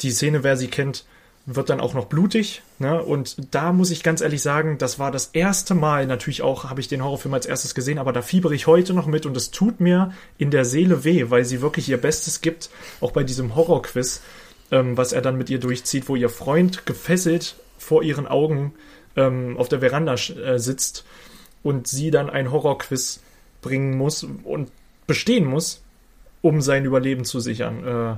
die Szene, wer sie kennt, wird dann auch noch blutig. Ne? Und da muss ich ganz ehrlich sagen, das war das erste Mal, natürlich auch habe ich den Horrorfilm als erstes gesehen, aber da fiebere ich heute noch mit und es tut mir in der Seele weh, weil sie wirklich ihr Bestes gibt, auch bei diesem Horrorquiz, ähm, was er dann mit ihr durchzieht, wo ihr Freund gefesselt vor ihren Augen ähm, auf der Veranda äh, sitzt und sie dann ein Horrorquiz bringen muss und bestehen muss, um sein Überleben zu sichern. Äh,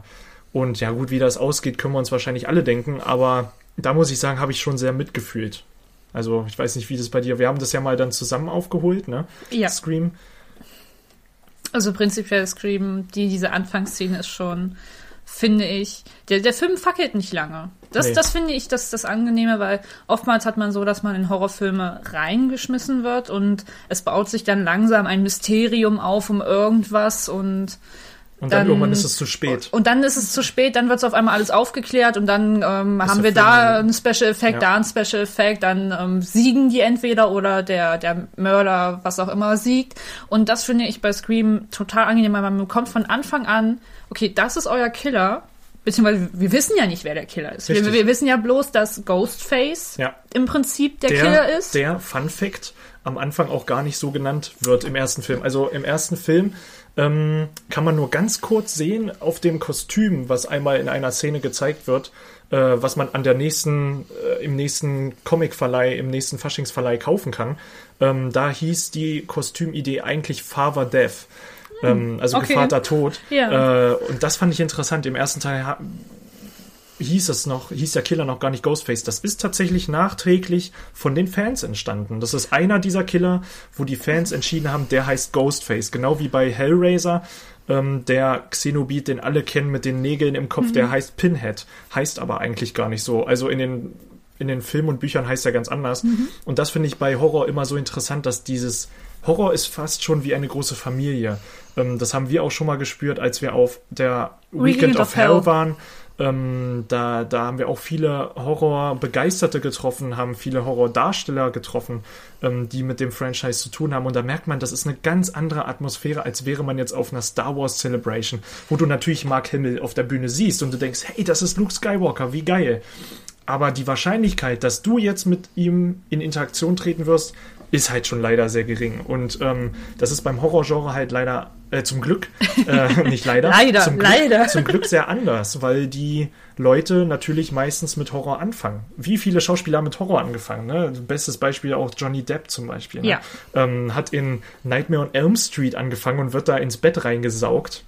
und ja, gut, wie das ausgeht, können wir uns wahrscheinlich alle denken, aber da muss ich sagen, habe ich schon sehr mitgefühlt. Also, ich weiß nicht, wie das bei dir. Wir haben das ja mal dann zusammen aufgeholt, ne? Ja. Scream. Also prinzipiell Scream, die, diese Anfangsszene ist schon, finde ich. Der, der Film fackelt nicht lange. Das, nee. das finde ich das, das Angenehme, weil oftmals hat man so, dass man in Horrorfilme reingeschmissen wird und es baut sich dann langsam ein Mysterium auf um irgendwas und und dann, dann, irgendwann ist es zu spät. Und dann ist es zu spät, dann wird es auf einmal alles aufgeklärt und dann ähm, haben wir da einen Special Effect, ja. da einen Special Effect, dann ähm, siegen die entweder oder der, der Mörder, was auch immer, siegt. Und das finde ich bei Scream total angenehm, weil man bekommt von Anfang an, okay, das ist euer Killer, beziehungsweise wir wissen ja nicht, wer der Killer ist. Wir, wir wissen ja bloß, dass Ghostface Ja. im Prinzip der, der, Killer ist. der Fun Fact am Anfang auch gar nicht so genannt wird im ersten Film. Also im ersten Film ähm, kann man nur ganz kurz sehen auf dem Kostüm, was einmal in einer Szene gezeigt wird, äh, was man an der nächsten, äh, im nächsten Comicverleih, im nächsten Faschingsverleih kaufen kann. Ähm, da hieß die Kostümidee eigentlich Father Death. Ähm, also okay. Gevater Tod. Ja. Äh, und das fand ich interessant. Im ersten Teil hieß es noch, hieß der Killer noch gar nicht Ghostface. Das ist tatsächlich nachträglich von den Fans entstanden. Das ist einer dieser Killer, wo die Fans entschieden haben, der heißt Ghostface. Genau wie bei Hellraiser. Ähm, der Xenobit, den alle kennen mit den Nägeln im Kopf, der heißt Pinhead. Heißt aber eigentlich gar nicht so. Also in den, in den Filmen und Büchern heißt er ganz anders. Und das finde ich bei Horror immer so interessant, dass dieses Horror ist fast schon wie eine große Familie. Ähm, das haben wir auch schon mal gespürt, als wir auf der Weekend, of, Hell waren. Ähm, da, da haben wir auch viele Horror-Begeisterte getroffen, haben viele Horror-Darsteller getroffen, ähm, die mit dem Franchise zu tun haben. Und da merkt man, das ist eine ganz andere Atmosphäre, als wäre man jetzt auf einer Star Wars Celebration, wo du natürlich Mark Hamill auf der Bühne siehst und du denkst, hey, das ist Luke Skywalker, wie geil. Aber die Wahrscheinlichkeit, dass du jetzt mit ihm in Interaktion treten wirst, ist halt schon leider sehr gering. Und ähm, das ist beim Horrorgenre halt leider, äh, zum Glück, äh, nicht leider, Leider, zum Glück, leider. zum Glück sehr anders, weil die Leute natürlich meistens mit Horror anfangen. Wie viele Schauspieler haben mit Horror angefangen? Ne? Bestes Beispiel auch Johnny Depp zum Beispiel. Ne? Ja. Ähm, hat in Nightmare on Elm Street angefangen und wird da ins Bett reingesaugt.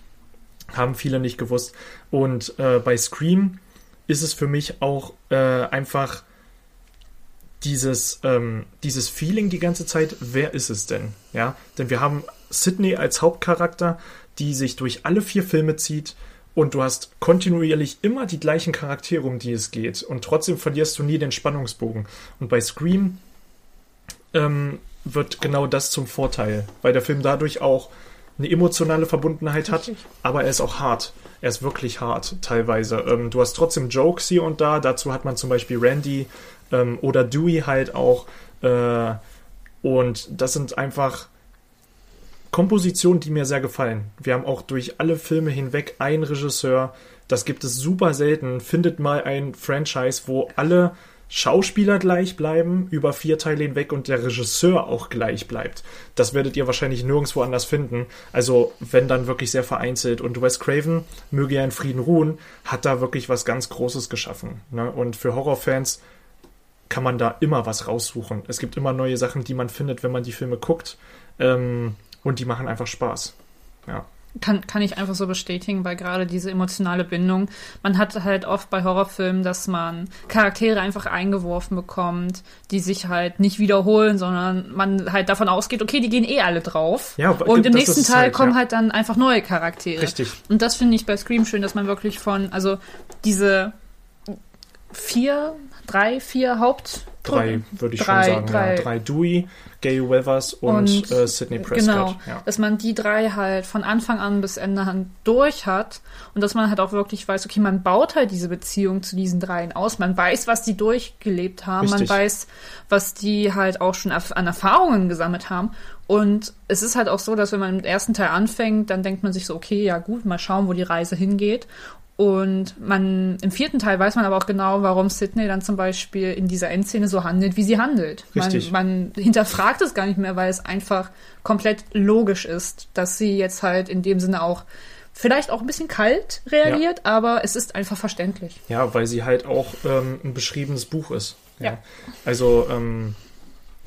Haben viele nicht gewusst. Und äh, bei Scream ist es für mich auch äh, einfach dieses, ähm, dieses Feeling die ganze Zeit, wer ist es denn? Ja, denn wir haben Sydney als Hauptcharakter, die sich durch alle vier Filme zieht und du hast kontinuierlich immer die gleichen Charaktere, um die es geht und trotzdem verlierst du nie den Spannungsbogen. Und bei Scream ähm, wird genau das zum Vorteil, weil der Film dadurch auch eine emotionale Verbundenheit hat, aber er ist auch hart. Er ist wirklich hart teilweise. Ähm, du hast trotzdem Jokes hier und da. Dazu hat man zum Beispiel Randy ähm, oder Dewey halt auch. Äh, und das sind einfach Kompositionen, die mir sehr gefallen. Wir haben auch durch alle Filme hinweg einen Regisseur. Das gibt es super selten. Findet mal ein Franchise, wo alle Schauspieler gleich bleiben, über vier Teile hinweg und der Regisseur auch gleich bleibt. Das werdet ihr wahrscheinlich nirgendwo anders finden. Also, wenn dann wirklich sehr vereinzelt. Und Wes Craven, möge er in Frieden ruhen, hat da wirklich was ganz Großes geschaffen. Ne? Und für Horrorfans kann man da immer was raussuchen. Es gibt immer neue Sachen, die man findet, wenn man die Filme guckt. Ähm, und die machen einfach Spaß. Ja. Kann, kann ich einfach so bestätigen, weil gerade diese emotionale Bindung, man hat halt oft bei Horrorfilmen, dass man Charaktere einfach eingeworfen bekommt, die sich halt nicht wiederholen, sondern man halt davon ausgeht, okay, die gehen eh alle drauf. Ja, und im nächsten Teil halt, kommen ja. halt dann einfach neue Charaktere. Richtig. Und das finde ich bei Scream schön, dass man wirklich von, also diese vier, drei, vier Haupt Drei, würde ich Drei, schon sagen. drei. Ja. Drei Dewey, Gay Weathers und, Und- äh, Sidney Prescott. Genau, Ja. dass man die drei halt von Anfang an bis Ende an durch hat und dass man halt auch wirklich weiß, okay, man baut halt diese Beziehung zu diesen dreien aus. Man weiß, was die durchgelebt haben, Richtig. man weiß, was die halt auch schon an Erfahrungen gesammelt haben. Und es ist halt auch so, dass wenn man im ersten Teil anfängt, dann denkt man sich so, okay, ja gut, mal schauen, wo die Reise hingeht. Und man im vierten Teil weiß man aber auch genau, warum Sydney dann zum Beispiel in dieser Endszene so handelt, wie sie handelt. Richtig. Man, man hinterfragt es gar nicht mehr, weil es einfach komplett logisch ist, dass sie jetzt halt in dem Sinne auch vielleicht auch ein bisschen kalt reagiert, aber es ist einfach verständlich. Ja, weil sie halt auch ähm, ein beschriebenes Buch ist. Ja. Also ähm,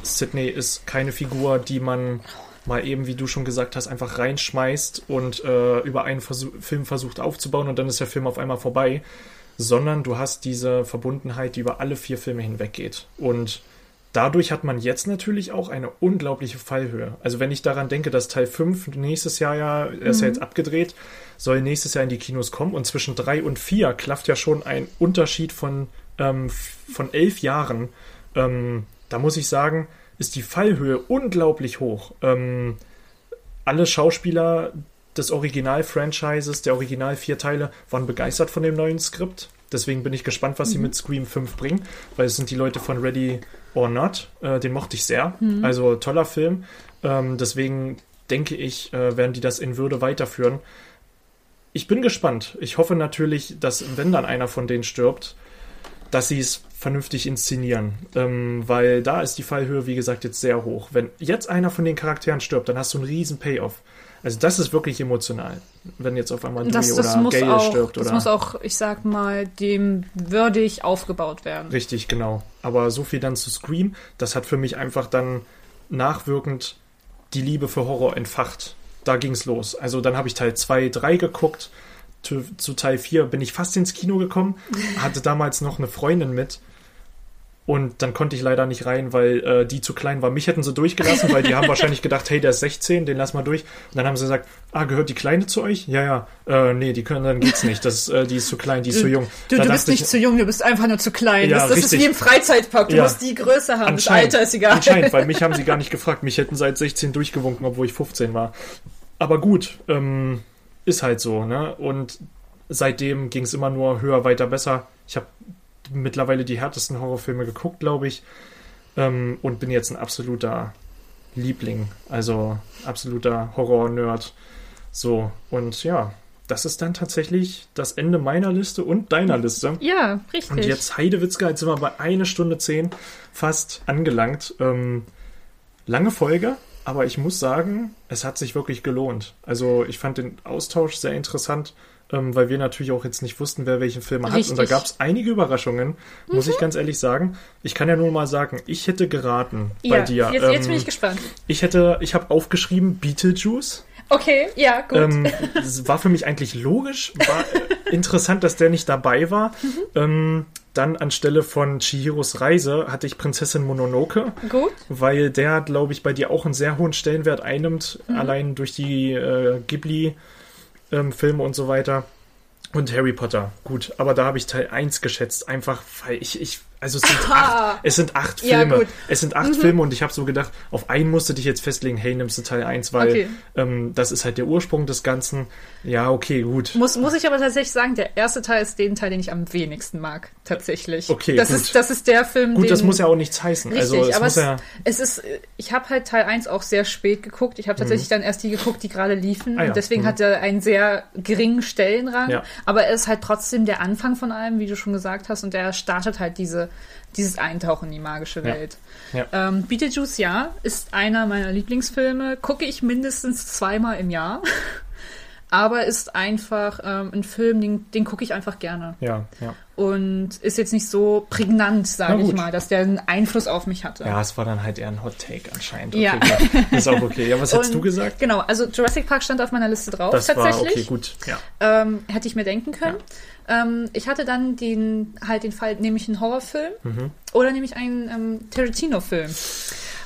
Sydney ist keine Figur, die man mal eben, wie du schon gesagt hast, einfach reinschmeißt und äh, über einen Versuch, Film versucht aufzubauen und dann ist der Film auf einmal vorbei, sondern du hast diese Verbundenheit, die über alle vier Filme hinweggeht. Und dadurch hat man jetzt natürlich auch eine unglaubliche Fallhöhe. Also wenn ich daran denke, dass Teil 5 nächstes Jahr ja, er ist ja jetzt abgedreht, soll nächstes Jahr in die Kinos kommen und zwischen 3 und 4 klafft ja schon ein Unterschied von, ähm, von elf Jahren. Ähm, da muss ich sagen, ist die Fallhöhe unglaublich hoch. Ähm, alle Schauspieler des Original-Franchises, der Original vier Teile, waren begeistert von dem neuen Skript. Deswegen bin ich gespannt, was sie mit Scream 5 bringen, weil es sind die Leute von Ready or Not. Äh, den mochte ich sehr. Also toller Film. Ähm, deswegen denke ich, äh, werden die das in Würde weiterführen. ich bin gespannt. Ich hoffe natürlich, dass, wenn dann einer von denen stirbt, dass sie es vernünftig inszenieren. Ähm, weil da ist die Fallhöhe, wie gesagt, jetzt sehr hoch. Wenn jetzt einer von den Charakteren stirbt, dann hast du einen riesen Payoff. Also das ist wirklich emotional, wenn jetzt auf einmal Das, das oder Gale auch, stirbt. das oder muss auch, ich sag mal, dem würdig aufgebaut werden. Richtig, genau. Aber so viel dann zu Scream, das hat für mich einfach dann nachwirkend die Liebe für Horror entfacht. Da ging's los. Also dann habe ich Teil 2, 3 geguckt. Zu, zu Teil 4 bin ich fast ins Kino gekommen, hatte damals noch eine Freundin mit. Und dann konnte ich leider nicht rein, weil äh, die zu klein war. Mich hätten sie durchgelassen, weil die haben wahrscheinlich gedacht, hey, der ist 16, den lass mal durch. Und dann haben sie gesagt, ah, gehört die Kleine zu euch? Ja, ja. Äh, nee, die können, dann geht's nicht. Das, äh, die ist zu klein, die ist zu jung. Du, Da du bist ich- nicht zu jung, du bist einfach nur zu klein. Ja, das das ist wie im Freizeitpark. Du Ja. musst die Größe haben. Das. Alter ist egal. Anscheinend, weil mich haben sie gar nicht gefragt. Mich hätten seit 16 durchgewunken, obwohl ich 15 war. Aber gut, ähm, ist halt so, ne? Und seitdem ging es immer nur höher, weiter, besser. Ich habe mittlerweile die härtesten Horrorfilme geguckt, glaube ich. Ähm, und bin jetzt ein absoluter Liebling. Also absoluter Horror-Nerd. So, und ja, das ist dann tatsächlich das Ende meiner Liste und deiner Liste. Ja, richtig. Und jetzt Heidewitzka, jetzt sind wir bei eine Stunde zehn fast angelangt. Ähm, lange Folge, aber ich muss sagen, es hat sich wirklich gelohnt. Also ich fand den Austausch sehr interessant, ähm, weil wir natürlich auch jetzt nicht wussten, wer welchen Film hat. Und da gab es einige Überraschungen, muss ich ganz ehrlich sagen. Ich kann ja nur mal sagen, ich hätte geraten bei ja, dir. Jetzt, jetzt Ähm, bin ich gespannt. ich hätte, ich habe aufgeschrieben Beetlejuice. Okay, ja, gut. Ähm, war für mich eigentlich logisch, war interessant, dass der nicht dabei war. Mhm. Ähm, dann anstelle von Chihiros Reise hatte ich Prinzessin Mononoke, gut. weil der, glaube ich, bei dir auch einen sehr hohen Stellenwert einnimmt, Mhm. allein durch die äh, Ghibli-Filme und so weiter. Und Harry Potter, gut, aber da habe ich Teil 1 geschätzt, einfach weil ich, ich also es sind acht, es sind acht Ja, Filme. gut. Es sind acht Filme und ich habe so gedacht, auf einen musst du dich jetzt festlegen, hey, nimmst du Teil 1, weil Okay. ähm, das ist halt der Ursprung des Ganzen. Ja, okay, gut. Muss, muss ich aber tatsächlich sagen, der erste Teil ist den Teil, den ich am wenigsten mag, tatsächlich. Okay, das gut. ist Das ist der Film, Gut, den... das muss ja auch nichts heißen. Richtig, also es aber es, ja. es ist, ich habe halt Teil 1 auch sehr spät geguckt. Ich habe tatsächlich dann erst die geguckt, die gerade liefen. Mhm. Ah ja, Und deswegen mhm. hat er einen sehr geringen Stellenrang. Ja. Aber er ist halt trotzdem der Anfang von allem, wie du schon gesagt hast. Und der startet halt diese, dieses Eintauchen in die magische Ja. Welt. Ja. Ähm, Beetlejuice, ja, ist einer meiner Lieblingsfilme. Gucke ich mindestens zweimal im Jahr. Aber ist einfach ähm, ein Film, den, den gucke ich einfach gerne. Ja, ja. Und ist jetzt nicht so prägnant, Na sage ich mal, dass der einen Einfluss auf mich hatte. Ja, es war dann halt eher ein Hot Take anscheinend. Ja. klar. Ist auch okay. Ja, was hättest Und- du gesagt? Genau, also Jurassic Park stand auf meiner Liste drauf, Das war tatsächlich. okay, gut. Ja. Ähm, hätte ich mir denken können. Ähm, ich hatte dann den, halt den Fall, nämlich einen Horrorfilm Mhm. oder nämlich einen ähm, Tarantino-Film.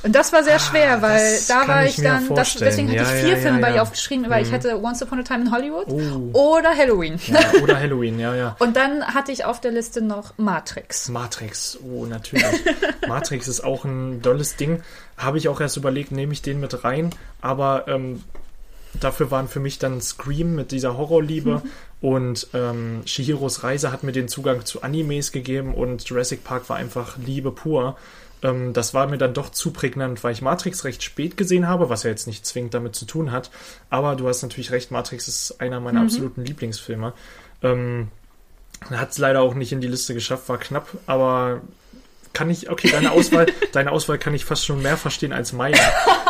Und das war sehr schwer, weil Ah, da war ich ich dann, das, deswegen hatte Ja, ich vier ja, Filme ja, bei ihr aufgeschrieben, weil ich hatte Once Upon a Time in Hollywood Oh. oder Halloween. Oder Halloween, ja, ja. Und dann hatte ich auf der Liste noch Matrix. Matrix, oh, natürlich. Matrix ist auch ein dolles Ding. Habe ich auch erst überlegt, nehme ich den mit rein. Aber ähm, dafür waren für mich dann Scream mit dieser Horrorliebe und ähm, Shihiros Reise hat mir den Zugang zu Animes gegeben und Jurassic Park war einfach Liebe pur. Ähm, das war mir dann doch zu prägnant, weil ich Matrix recht spät gesehen habe, was ja jetzt nicht zwingend damit zu tun hat. Aber du hast natürlich recht, Matrix ist einer meiner absoluten Lieblingsfilme. Ähm, hat es leider auch nicht in die Liste geschafft, war knapp, aber kann ich, okay, deine Auswahl, deine Auswahl kann ich fast schon mehr verstehen als meine.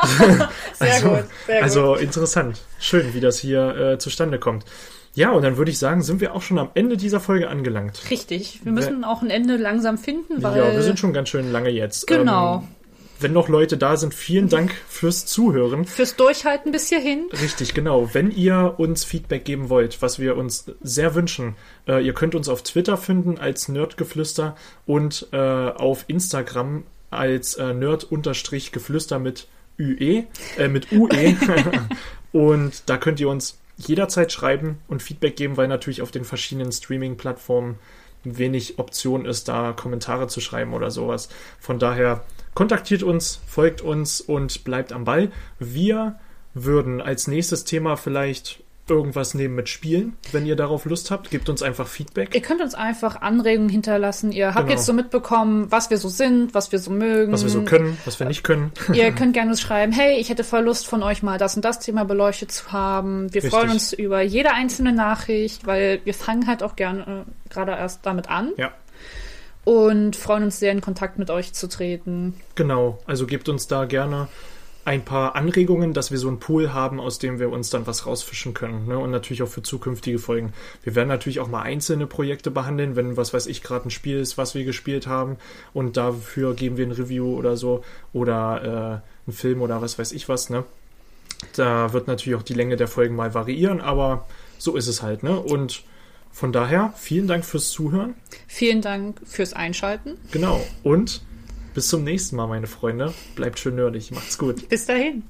Sehr also, gut, sehr also interessant. Schön, wie das hier äh, zustande kommt. Ja, und dann würde ich sagen, sind wir auch schon am Ende dieser Folge angelangt. Richtig. Wir müssen auch ein Ende langsam finden, weil. ja, wir sind schon ganz schön lange jetzt. Genau. Ähm, wenn noch Leute da sind, vielen Dank fürs Zuhören. Fürs Durchhalten bis hierhin. Richtig, genau. Wenn ihr uns Feedback geben wollt, was wir uns sehr wünschen, äh, ihr könnt uns auf Twitter finden als Nerdgeflüster und äh, auf Instagram als äh, Nerd-Geflüster mit UE, äh, mit UE. und da könnt ihr uns jederzeit schreiben und Feedback geben, weil natürlich auf den verschiedenen Streaming-Plattformen wenig Option ist, da Kommentare zu schreiben oder sowas. Von daher kontaktiert uns, folgt uns und bleibt am Ball. Wir würden als nächstes Thema vielleicht irgendwas nehmen mit Spielen, wenn ihr darauf Lust habt. Gebt uns einfach Feedback. Ihr könnt uns einfach Anregungen hinterlassen. Ihr habt Genau. jetzt so mitbekommen, was wir so sind, was wir so mögen. was wir so können, was wir nicht können. Ihr könnt gerne schreiben, hey, ich hätte voll Lust von euch mal das und das Thema beleuchtet zu haben. Wir Richtig. freuen uns über jede einzelne Nachricht, weil wir fangen halt auch gerne äh, gerade erst damit an Ja, und freuen uns sehr in Kontakt mit euch zu treten. genau. Also gebt uns da gerne ein paar Anregungen, dass wir so einen Pool haben, aus dem wir uns dann was rausfischen können. Ne? Und natürlich auch für zukünftige Folgen. Wir werden natürlich auch mal einzelne Projekte behandeln, wenn, was weiß ich, gerade ein Spiel ist, was wir gespielt haben. Und dafür geben wir ein Review oder so. Oder äh, ein Film oder was weiß ich was. Ne? Da wird natürlich auch die Länge der Folgen mal variieren, aber so ist es halt. Ne? Und von daher, vielen Dank fürs Zuhören. Vielen Dank fürs Einschalten. Genau. Und bis zum nächsten Mal, meine Freunde. Bleibt schön nerdig. Macht's gut. Bis dahin.